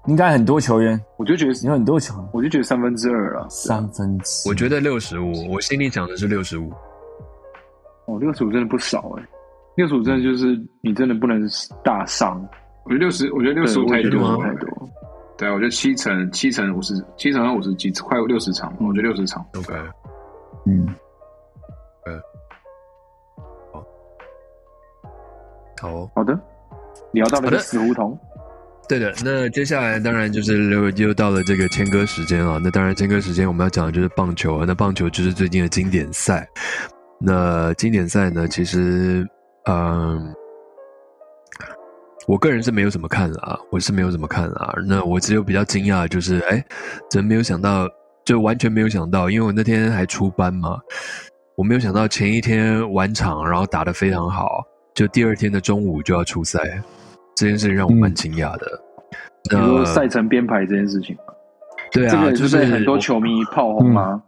应该很多球员，我就觉得有很多球员，我就觉得三分之二了。三分之，我觉得六十五，我心里想的是六十五。哦，六十五真的不少哎，六十五真的就是你真的不能大伤。我觉得六十，我觉得六十五太多太多。对啊，我觉得七成七成五十七成五十几，快六十场，我觉得六十场。OK，嗯，呃，好，好，好的，聊到了死胡同。对的，那接下来当然就是又又到了这个签歌时间了。那当然签歌时间我们要讲的就是棒球啊。那棒球就是最近的经典赛。那经典赛呢，其实，嗯，我个人是没有怎么看啊，我是没有怎么看啊。那我只有比较惊讶，就是哎，真没有想到，就完全没有想到，因为我那天还出班嘛，我没有想到前一天晚场，然后打得非常好，就第二天的中午就要出赛。这件事情让我蛮惊讶的。你说赛程编排这件事情对啊，就是很多球迷炮轰吗？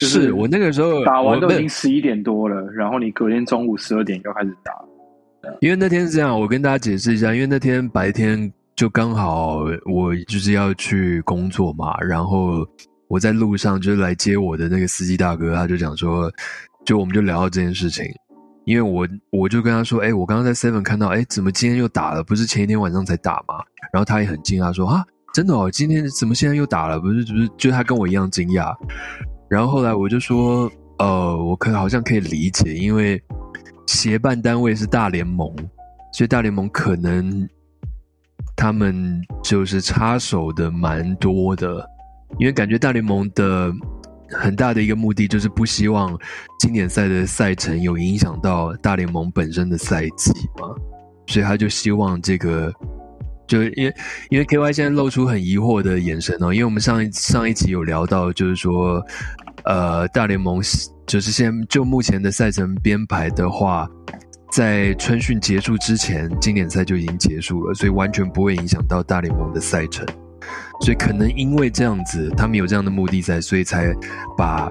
是我那个时候打完都已经十一点多了，然后你隔天中午十二点又开始打。因为那天是这样，我跟大家解释一下，因为那天白天就刚好我就是要去工作嘛，然后我在路上就是来接我的那个司机大哥，他就讲说，就我们就聊到这件事情。因为我我就跟他说，哎，我刚刚在 Seven 看到，哎，怎么今天又打了？不是前一天晚上才打吗？然后他也很惊讶说，啊，真的哦，今天怎么现在又打了？不是，不是，就他跟我一样惊讶。然后后来我就说，呃，我可好像可以理解，因为协办单位是大联盟，所以大联盟可能他们就是插手的蛮多的，因为感觉大联盟的。很大的一个目的就是不希望经典赛的赛程有影响到大联盟本身的赛季嘛，所以他就希望这个，就因为因为 K Y 现在露出很疑惑的眼神哦，因为我们上一上一集有聊到，就是说，呃，大联盟就是现就目前的赛程编排的话，在春训结束之前，经典赛就已经结束了，所以完全不会影响到大联盟的赛程。所以可能因为这样子，他们有这样的目的在，所以才把，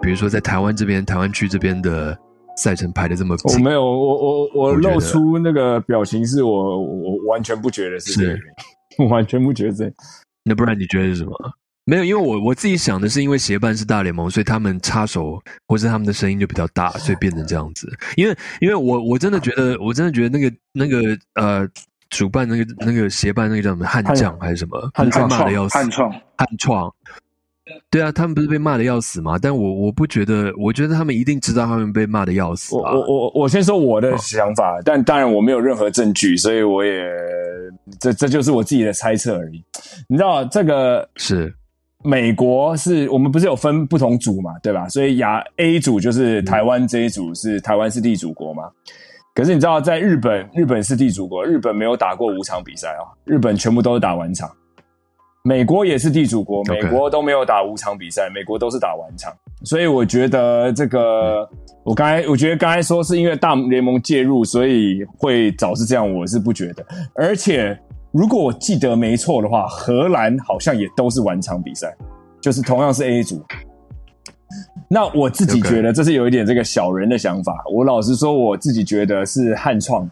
比如说在台湾这边、台湾区这边的赛程排的这么。我没有，我我我露出那个表情，是我我完全不觉得是这样，我完全不觉得这。那不然你觉得是什么？没有，因为我我自己想的是，因为协办是大联盟，所以他们插手或是他们的声音就比较大，所以变成这样子。因为因为我我真的觉得，我真的觉得那个那个呃。主办那个那个协办那个叫什么悍将还是什么？悍创骂的要死，悍创悍创。对啊，他们不是被骂的要死吗？但我我不觉得，我觉得他们一定知道他们被骂的要死。我我我我先说我的想法，但当然我没有任何证据，所以我也这这就是我自己的猜测而已。你知道这个是美国是我们不是有分不同组嘛，对吧？所以亚 A 组就是台湾这一组是台湾是地主国嘛。可是你知道，在日本，日本是地主国，日本没有打过五场比赛啊，日本全部都是打完场。美国也是地主国，美国都没有打五场比赛，美国都是打完场。所以我觉得这个，我刚才我觉得刚才说是因为大联盟介入，所以会导致这样，我是不觉得。而且如果我记得没错的话，荷兰好像也都是完场比赛，就是同样是 A 组。那我自己觉得这是有一点这个小人的想法。我老实说，我自己觉得是汉创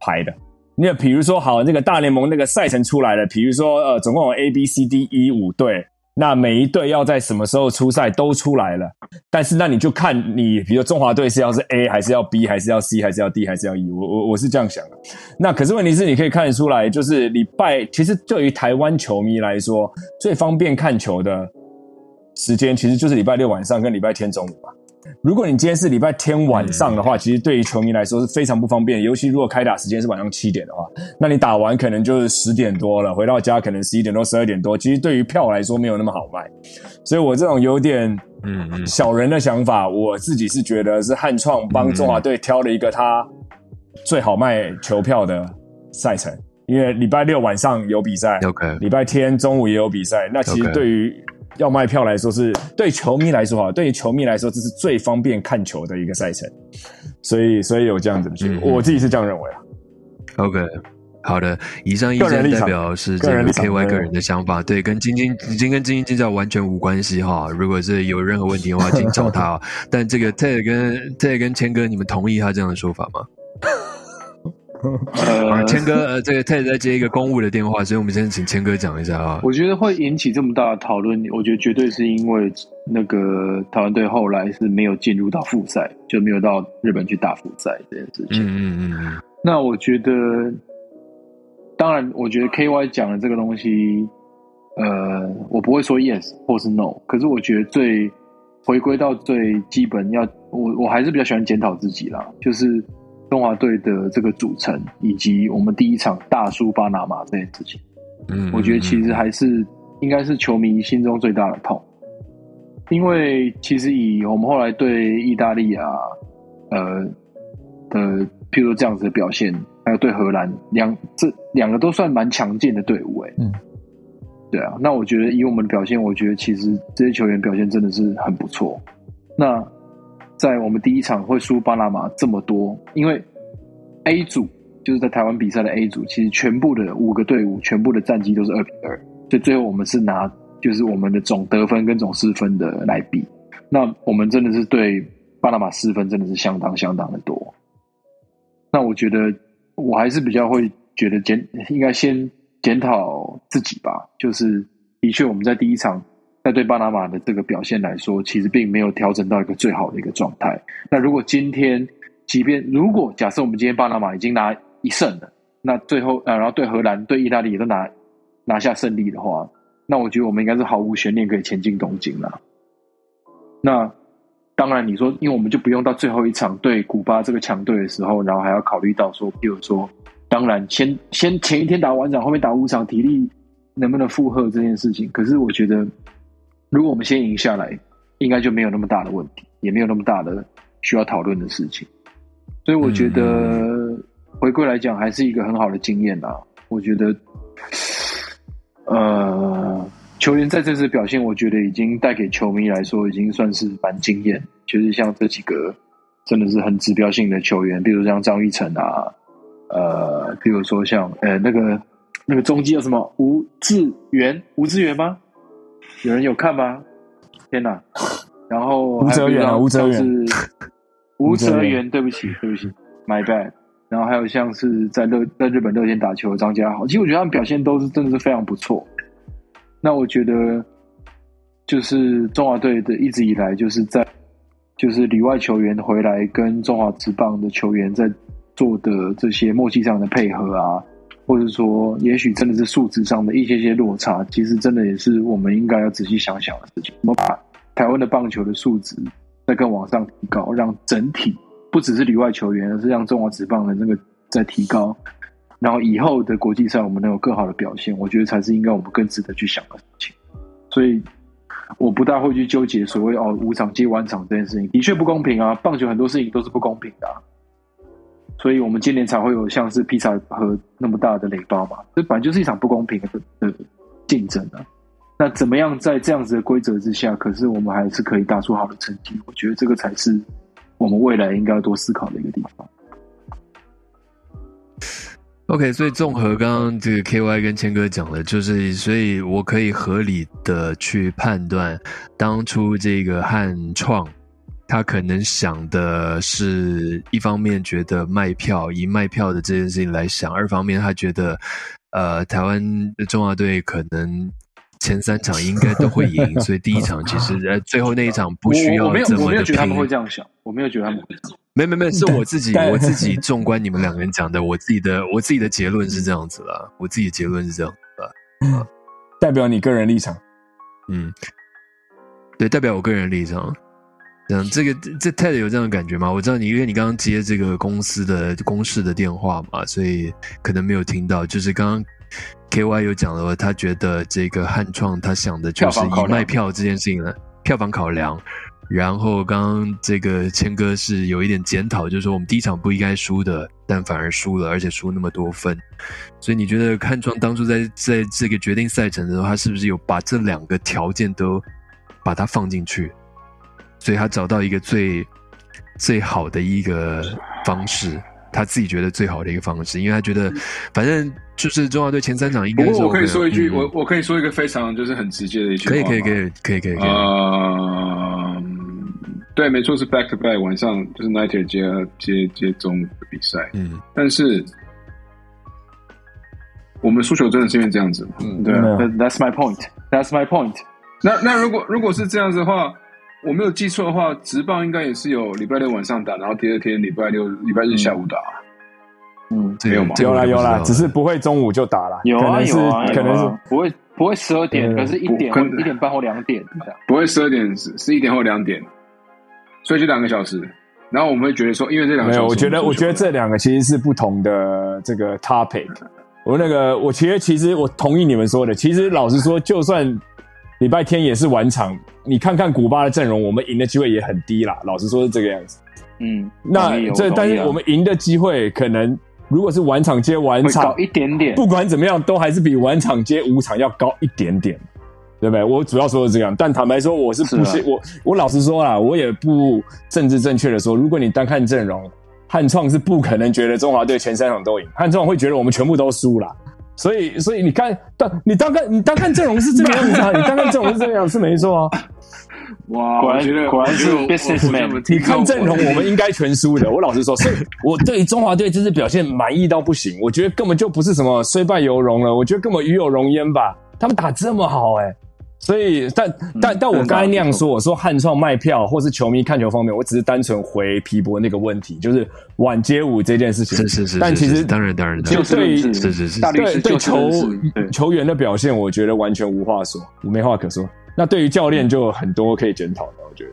排的。那比如说，好，那个大联盟那个赛程出来了，比如说呃，总共有 A、B、C、D、E 五队，那每一队要在什么时候出赛都出来了。但是那你就看你，比如中华队是要是 A 还是要 B 还是要 C 还是要 D 还是要 E？我我我是这样想的。那可是问题是，你可以看得出来，就是礼拜其实对于台湾球迷来说，最方便看球的。时间其实就是礼拜六晚上跟礼拜天中午嘛。如果你今天是礼拜天晚上的话，其实对于球迷来说是非常不方便。尤其如果开打时间是晚上七点的话，那你打完可能就是十点多了，回到家可能十一点多、十二点多。其实对于票来说没有那么好卖。所以我这种有点嗯嗯小人的想法，我自己是觉得是汉创帮中华队挑了一个他最好卖球票的赛程，因为礼拜六晚上有比赛，OK，礼拜天中午也有比赛。那其实对于要卖票来说是对球迷来说哈，对于球迷来说这是最方便看球的一个赛程，所以所以有这样子的，我自己是这样认为啊。OK，好的，以上意见代表是这个 K Y 对个人的想法，对，跟晶晶已经跟斤斤计较完全无关系哈。如果是有任何问题的话，请找他哦。但这个 Ted 跟 Ted 跟谦哥，你们同意他这样的说法吗？啊，呃，谦哥，呃，这个 Ted 在接一个公务的电话，所以我们先请谦哥讲一下啊。我觉得会引起这么大的讨论，我觉得绝对是因为那个台湾队后来是没有进入到复赛，就没有到日本去打复赛这件事情。嗯嗯嗯嗯，那我觉得，当然，我觉得 K Y 讲的这个东西，呃，我不会说 yes 或是 no，可是我觉得最回归到最基本要，我我还是比较喜欢检讨自己啦，就是中华队的这个组成，以及我们第一场大输巴拿马这件事情，嗯，我觉得其实还是应该是球迷心中最大的痛，因为其实以我们后来对意大利啊，呃的，譬如说这样子的表现，还有对荷兰两这两个都算蛮强劲的队伍、欸，嗯，对啊，那我觉得以我们的表现，我觉得其实这些球员表现真的是很不错。那在我们第一场会输巴拿马这么多，因为 A 组就是在台湾比赛的 A 组，其实全部的五个队伍全部的战绩都是二比二，所以最后我们是拿就是我们的总得分跟总失分的来比。那我们真的是对巴拿马失分真的是相当相当的多。那我觉得我还是比较会觉得检应该先检讨自己吧，就是的确我们在第一场在对巴拿马的这个表现来说，其实并没有调整到一个最好的一个状态。那如果今天，即便如果假设我们今天巴拿马已经拿一胜了，那最后呃，然后对荷兰、对意大利也都拿拿下胜利的话，那我觉得我们应该是毫无悬念可以前进东京了。那当然，你说，因为我们就不用到最后一场对古巴这个强队的时候，然后还要考虑到说，比如说，当然先先前一天打完场，后面打五场，体力能不能负荷这件事情。可是我觉得，如果我们先赢下来，应该就没有那么大的问题，也没有那么大的需要讨论的事情。所以我觉得回归来讲，还是一个很好的经验啊。我觉得，呃，球员在这次表现，我觉得已经带给球迷来说，已经算是蛮惊艳。就是像这几个真的是很指标性的球员，比如像张玉成啊，呃，比如说像呃那个那个中继叫什么吴志源，吴志源吗？有人有看吗？天哪！然后吴哲源啊吴哲源 吴吴哲源哲源，对不起，对不起，my bad。然后还有像是在乐在日本乐天打球的张家豪，其实我觉得他们表现都是真的是非常不错。那我觉得就是中华队的一直以来就是在就是里外球员回来跟中华职棒的球员在做的这些默契上的配合啊，或者说也许真的是素质上的一些些落差，其实真的也是我们应该要仔细想想的事情。我们把台湾的棒球的素质再更往上提高，让整体不只是里外球员，而是让中华职棒的那个再提高，然后以后的国际赛我们能有更好的表现，我觉得才是应该我们更值得去想的事情。所以我不大会去纠结所谓哦五场接完场这件事情，的确不公平啊！棒球很多事情都是不公平的、所以我们今年才会有像是披萨和那么大的垒包嘛，这本来就是一场不公平的的竞争啊。那怎么样在这样子的规则之下，可是我们还是可以打出好的成绩？我觉得这个才是我们未来应该要多思考的一个地方。OK，所以综合刚刚这个 KY 跟谦哥讲的，就是所以我可以合理的去判断，当初这个汉创他可能想的是一方面觉得卖票，以卖票的这件事情来想；二方面他觉得，呃，台湾的中华队可能前三场应该都会赢，所以第一场其实呃最后那一场不需要我我没有这么的我没有觉得他们会这样想，我没有觉得他们会这样。没没没，是我自己我自己纵观你们两个人讲的，我自己的我自己的结论是这样子啦，我自己的结论是这样子啦，代表你个人立场。嗯，对，代表我个人立场。这样，这个这 Ted 有这样的感觉吗？我知道你，因为你刚刚接这个公司的公事的电话嘛，所以可能没有听到。就是刚刚 KY 有讲了，他觉得这个汉创他想的就是以卖票这件事情呢，票房考量。然后刚刚这个谦哥是有一点检讨，就是说我们第一场不应该输的，但反而输了，而且输那么多分。所以你觉得汉创当初在在这个决定赛程的时候，他是不是有把这两个条件都把它放进去？所以他找到一个最最好的一个方式，他自己觉得最好的一个方式，因为他觉得反正就是中华队前三场应该是不过我可以说一句，嗯我我可以说一个非常就是很直接的一句可以可以可以可以可以可以，呃，对，没错，是 back to back，晚上就是 night 接接接中的比赛，嗯但是我们输球真的是因为这样子？嗯，对啊没有，that-，That's my point. That's my point. 那那如果如果是这样子的话，我没有记错的话，直棒应该也是有礼拜六晚上打，然后第二天礼拜六、礼拜日下午打。嗯，这个没有吗有啦有啦，只是不会中午就打了，有啊可能是有啊，可能是不会不会十二点，嗯可是一点不可能一点半或两点这样。不会十二点，是十一点或两点，所以就两个小时。然后我们会觉得说，因为这两个没有，小时，我觉得我觉得这两个其实是不同的这个 topic。我那个我其实其实我同意你们说的，其实老实说，就算礼拜天也是晚场，你看看古巴的阵容，我们赢的机会也很低啦。老实说是这个样子。嗯，那这但是我们赢的机会可能如果是晚场接晚场会高，一点点。不管怎么样，都还是比晚场接五场要高一点点，对不对？我主要说的是这样，但坦白说，我是不信、是啊我我老实说啦，我也不政治正确的说，如果你单看阵容，汉创是不可能觉得中华队前三场都赢，汉创会觉得我们全部都输啦。所以，所以你看，但你单看你单看阵容是这个样子啊，你单看阵容是这个样子是没错啊。哇，果然我觉得果然是 businessman 你看阵容，我们应该全输的。我老实说，所以我对于中华队这次表现满意到不行。我觉得根本就不是什么虽败犹荣了，我觉得根本与有荣焉吧。他们打这么好、哎，所以但但但我刚才那样说，我说汉创卖票或是球迷看球方面，我只是单纯回皮博那个问题，就是晚街舞这件事情。是是是，但其实是是当然当然。就事对是对对球球员的表现，我觉得完全无话说，没话可说。那对于教练就有很多可以检讨的，我觉得。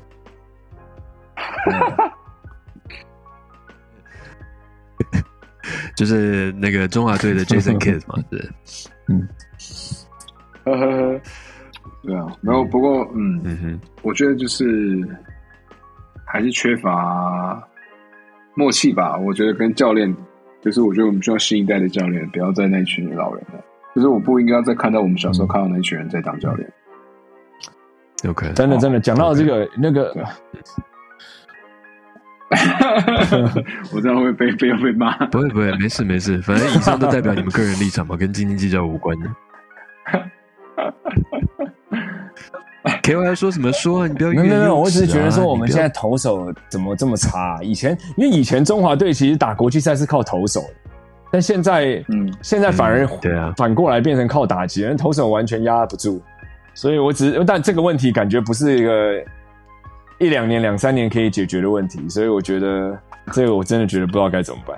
就是那个中华队的 Jason Kidd 嘛，对，呵呵呵，对啊，没有不过嗯，嗯哼，我觉得就是还是缺乏默契吧。我觉得跟教练，就是我觉得我们需要新一代的教练，不要在那群老人了。就是我不应该再看到我们小时候看到那群人在当教练。OK，真的真的，讲到这个那个对 我这样会被被被骂。不会不会，没事没事，反正以上都代表你们个人立场嘛，跟斤斤计较无关的。K Y 说什么说啊？你不要没有没有没有，我只是觉得说我们现在在投手怎么这么差、以前因为以前中华队其实打国际赛是靠投手的，但现在嗯现在反而、嗯对啊反过来变成靠打击，人投手完全压不住，所以我只是但这个问题感觉不是一个一两年两三年可以解决的问题，所以我觉得这个我真的觉得不知道该怎么办。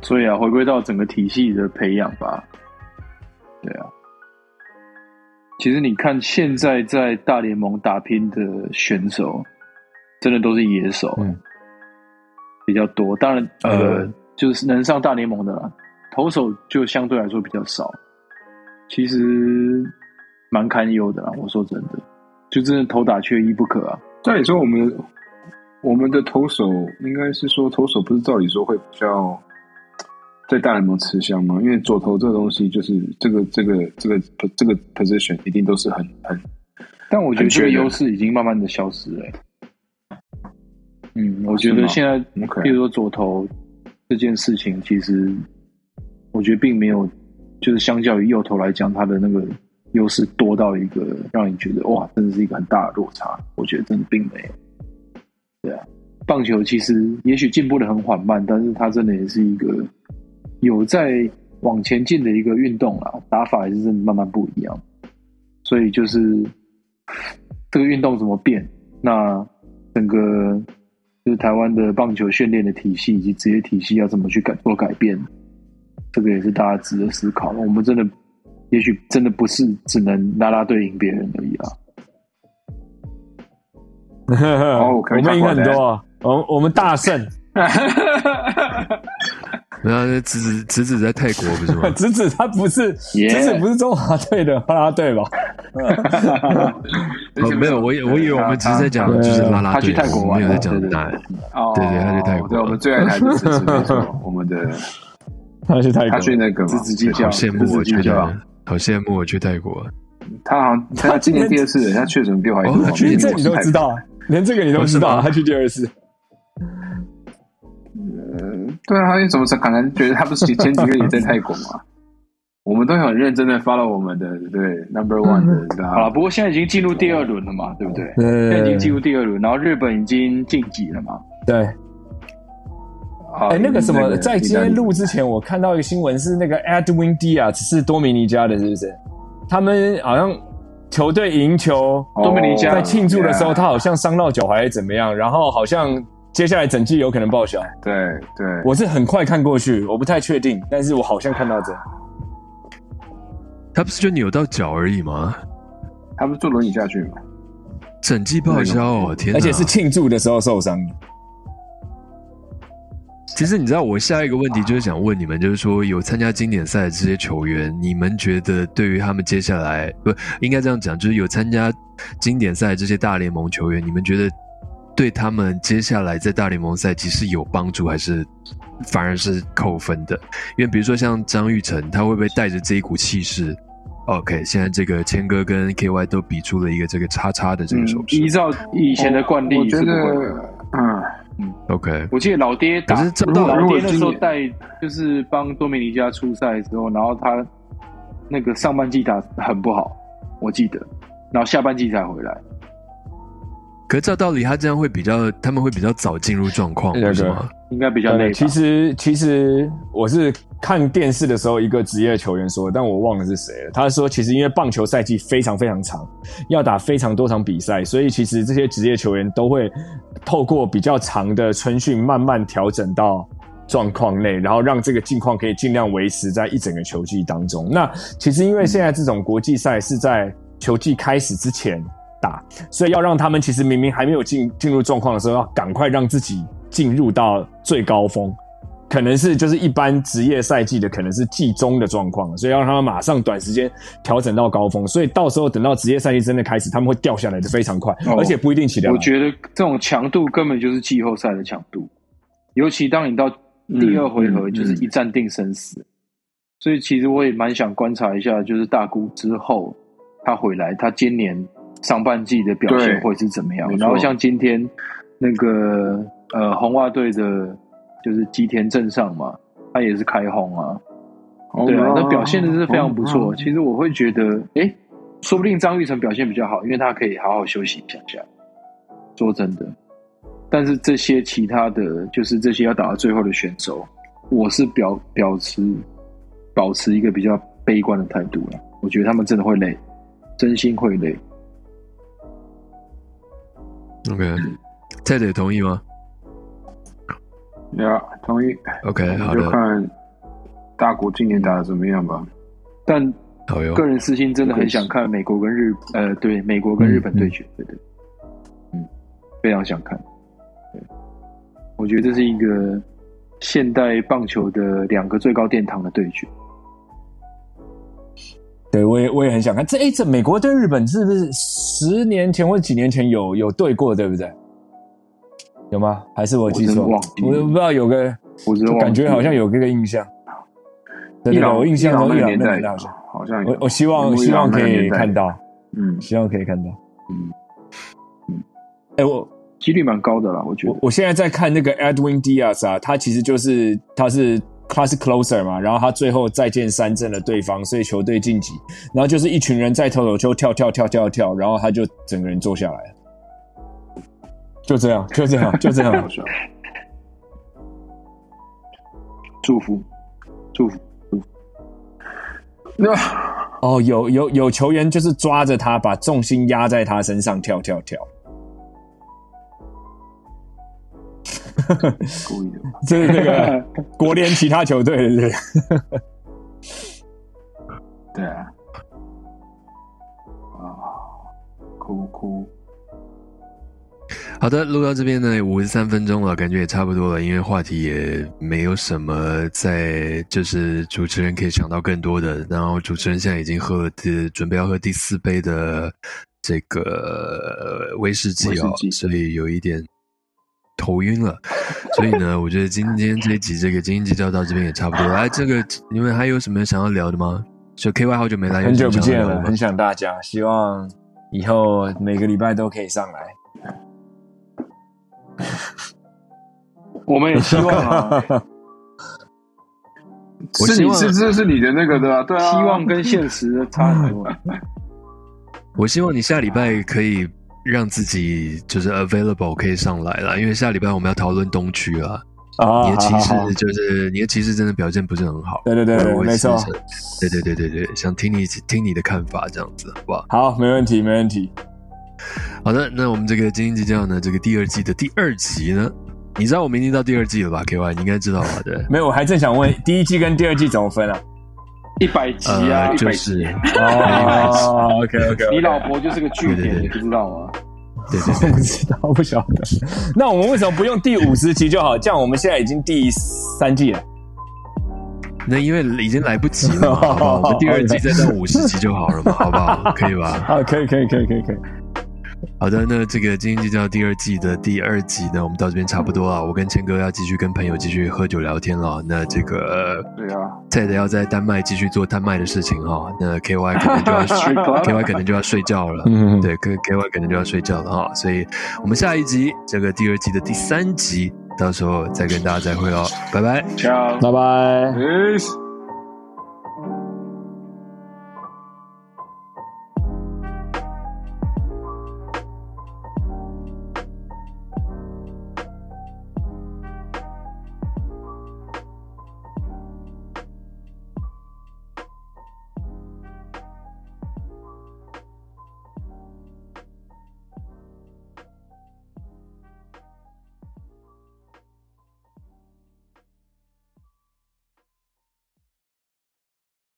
所以啊，回归到整个体系的培养吧。其实你看现在在大联盟打拼的选手，真的都是野手，嗯比较多。当然，呃，呃就是能上大联盟的啦，投手就相对来说比较少。其实蛮堪忧的啦，我说真的，就真的投打缺一不可啊。照理说，我们我们的投手应该是说，投手不是照理说会比较在大联盟吃香吗？因为左投这个东西，就是这个这个这个这个 position 一定都是很很但我觉得优势已经慢慢的消失了欸、嗯，我觉得现在比如说左投这件事情，其实我觉得并没有，就是相较于右投来讲，它的那个优势多到一个让你觉得哇，真的是一个很大的落差。我觉得真的并没有。对啊，棒球其实也许进步的很缓慢，但是它真的也是一个有在往前进的一个运动啦，打法也是真的慢慢不一样。所以就是这个运动怎么变，那整个就是台湾的棒球训练的体系以及职业体系要怎么去改做改变，这个也是大家值得思考。我们真的也许真的不是只能拉拉队赢别人而已啦。我们赢很多啊，我我们大胜，然后侄子侄子在泰国不是吗？侄子他不是 Yeah 子子不是中华队的啦啦队吧？哦，没有，我以我以为我们只是在讲就是啦啦他去队，泰国玩没有在讲对对那。哦对对他去泰国对，我们最爱台的是是没错，我们的 他去泰国他，去那个嘛自己计较好羡慕我去自己计较的，好羡慕我去泰国。他好像他今年第二次，他确诊比我还多哦他去年连这你都知道啊，连这个你都知道他去第二次。嗯，对啊，因为怎么可能觉得他不是前几个也在泰国吗？我们都很认真的 follow 我们的对 number one 的？好了，不过现在已经进入第二轮了嘛，对不对？对现在已经进入第二轮，然后日本已经晋级了嘛。对，好哎，那个什么，在今天录之前，我看到一个新闻是那个 Edwin Diaz 是多米尼加的，是不是？他们好像球队赢球，哦多米尼加在庆祝的时候，他好像伤到脚踝还是怎么样，然后好像接下来整季有可能报销。对对，我是很快看过去，我不太确定，但是我好像看到这。他不是就扭到脚而已吗？他不是坐轮椅下去吗？整季报销哦，天哪！而且是庆祝的时候受伤的。其实你知道，我下一个问题就是想问你们，就是说有参加经典赛的这些球员，你们觉得对于他们接下来不应该这样讲，就是有参加经典赛的这些大联盟球员，你们觉得对他们接下来在大联盟赛季是有帮助，还是反而是扣分的？因为比如说像张玉成，他会不会带着这一股气势？OK，现在这个谦哥跟 KY 都比出了一个这个叉叉的这个手势。依照以前的惯例我觉是不会的，得，嗯，OK，我记得老爹打，可是照道老爹那时候带就是帮多米尼加出赛之后，然后他那个上半季打很不好，我记得，然后下半季才回来。可是照道理他这样会比较，他们会比较早进入状况，对对不是吗？应该比较累吧。其实其实我是看电视的时候，一个职业球员说，但我忘了是谁了。他说，其实因为棒球赛季非常非常长，要打非常多场比赛，所以其实这些职业球员都会透过比较长的春训，慢慢调整到状况内，然后让这个境况可以尽量维持在一整个球季当中。那其实因为现在这种国际赛是在球季开始之前打，所以要让他们其实明明还没有进进入状况的时候，要赶快让自己进入到最高峰。可能是就是一般职业赛季的，可能是季中的状况，所以要让他们马上短时间调整到高峰，所以到时候等到职业赛季真的开始，他们会掉下来的非常快，哦而且不一定起得来。我觉得这种强度根本就是季后赛的强度，尤其当你到第二回合就是一战定生死，所以其实我也蛮想观察一下，就是大姑之后他回来，他今年上半季的表现对会是怎么样然后像今天那个呃红袜队的，就是吉田镇上嘛，他也是开轰啊，对啊，那表现的是非常不错。其实我会觉得，哎，说不定张玉成表现比较好，因为他可以好好休息一下下。说真的，但是这些其他的就是这些要打到最后的选手，我是表表持保持一个比较悲观的态度了。我觉得他们真的会累，真心会累。OK，蔡姐同意吗呀，同意。？OK，好的，就看大国今年打的怎么样吧。但个。人私心真的很想看美国跟日呃，对美国跟日本对决，对对，嗯，非常想看。对，我觉得这是一个现代棒球的两个最高殿堂的对决。对我也我也很想看这哎，这美国对日本是不是十年前或者几年前有有对过，对不对？有吗？还是我记错？我真的忘记我不知道有个，我感觉好像有这个印象。对对对，伊朗我印象中伊朗伊朗那个年好像，好像有我我希望希望可以看到，嗯希望可以看到。嗯嗯，哎，我几率蛮高的啦，我觉得。我我现在在看那个 Edwin Diaz 啊，他其实就是他是他是 closer 嘛，然后他最后再见三振了对方，所以球队晋级，然后就是一群人在投手丘跳跳跳跳跳，然后他就整个人坐下来了，就这样，就这样，就这样。祝福，祝福，祝福。那哦，有有有球员就是抓着他，把重心压在他身上跳跳跳，故意的吧？这是那个 国联其他球队的，对不对？对啊。啊，哭哭。好的，录到这边呢，五十三分钟了，感觉也差不多了，因为话题也没有什么在，就是主持人可以想到更多的。然后主持人现在已经喝了第，准备要喝第四杯的这个呃威士忌哦忌，所以有一点头晕了。所以呢，我觉得今天这一集这个精英计较到这边也差不多了。哎，这个你们还有什么想要聊的吗？就 KY 好久没来，很久不见了，很想大家，希望以后每个礼拜都可以上来。我们也希望啊，是 你我希望是这是你的那个的啊，对啊，希望跟现实的差很多。我希望你下礼拜可以让自己就是 available 可以上来了，因为下礼拜我们要讨论东区啊。啊，你的骑士就是你的骑士真的表现不是很好。对对对没错是对对对对对，想听你听你的看法，这样子好不好？好，没问题，没问题。好的，那我们这个精英之将呢，这个第二季的第二集呢，你知道我们已经到第二季了吧？K Y，你应该知道吧？对，没有，我还正想问，第一季跟第二季怎么分啊？一百集啊，呃，一百就是 集，哦，OK OK，你老婆就是个据点，你不知道吗？对对对不 知道，不晓得。那我们为什么不用第五十集就好？这样我们现在已经第三季了。那因为已经来不及了嘛，好不好？我们第二季再到五十集就好了嘛，好不好？可以吧？啊，可以可以可以可以可以。好的，那这个《精英计较》第二季的第二集呢，我们到这边差不多了。我跟谦哥要继续跟朋友继续喝酒聊天了。那这个对啊，Ted 要在丹麦继续做丹麦的事情哈。那 KY 可能就要 KY 可能就要睡觉了。嗯，对，，K KY 可能就要睡觉了哈，所以我们下一集这个第二季的第三集，到时候再跟大家再会喽，拜拜。ciao，拜拜。peace。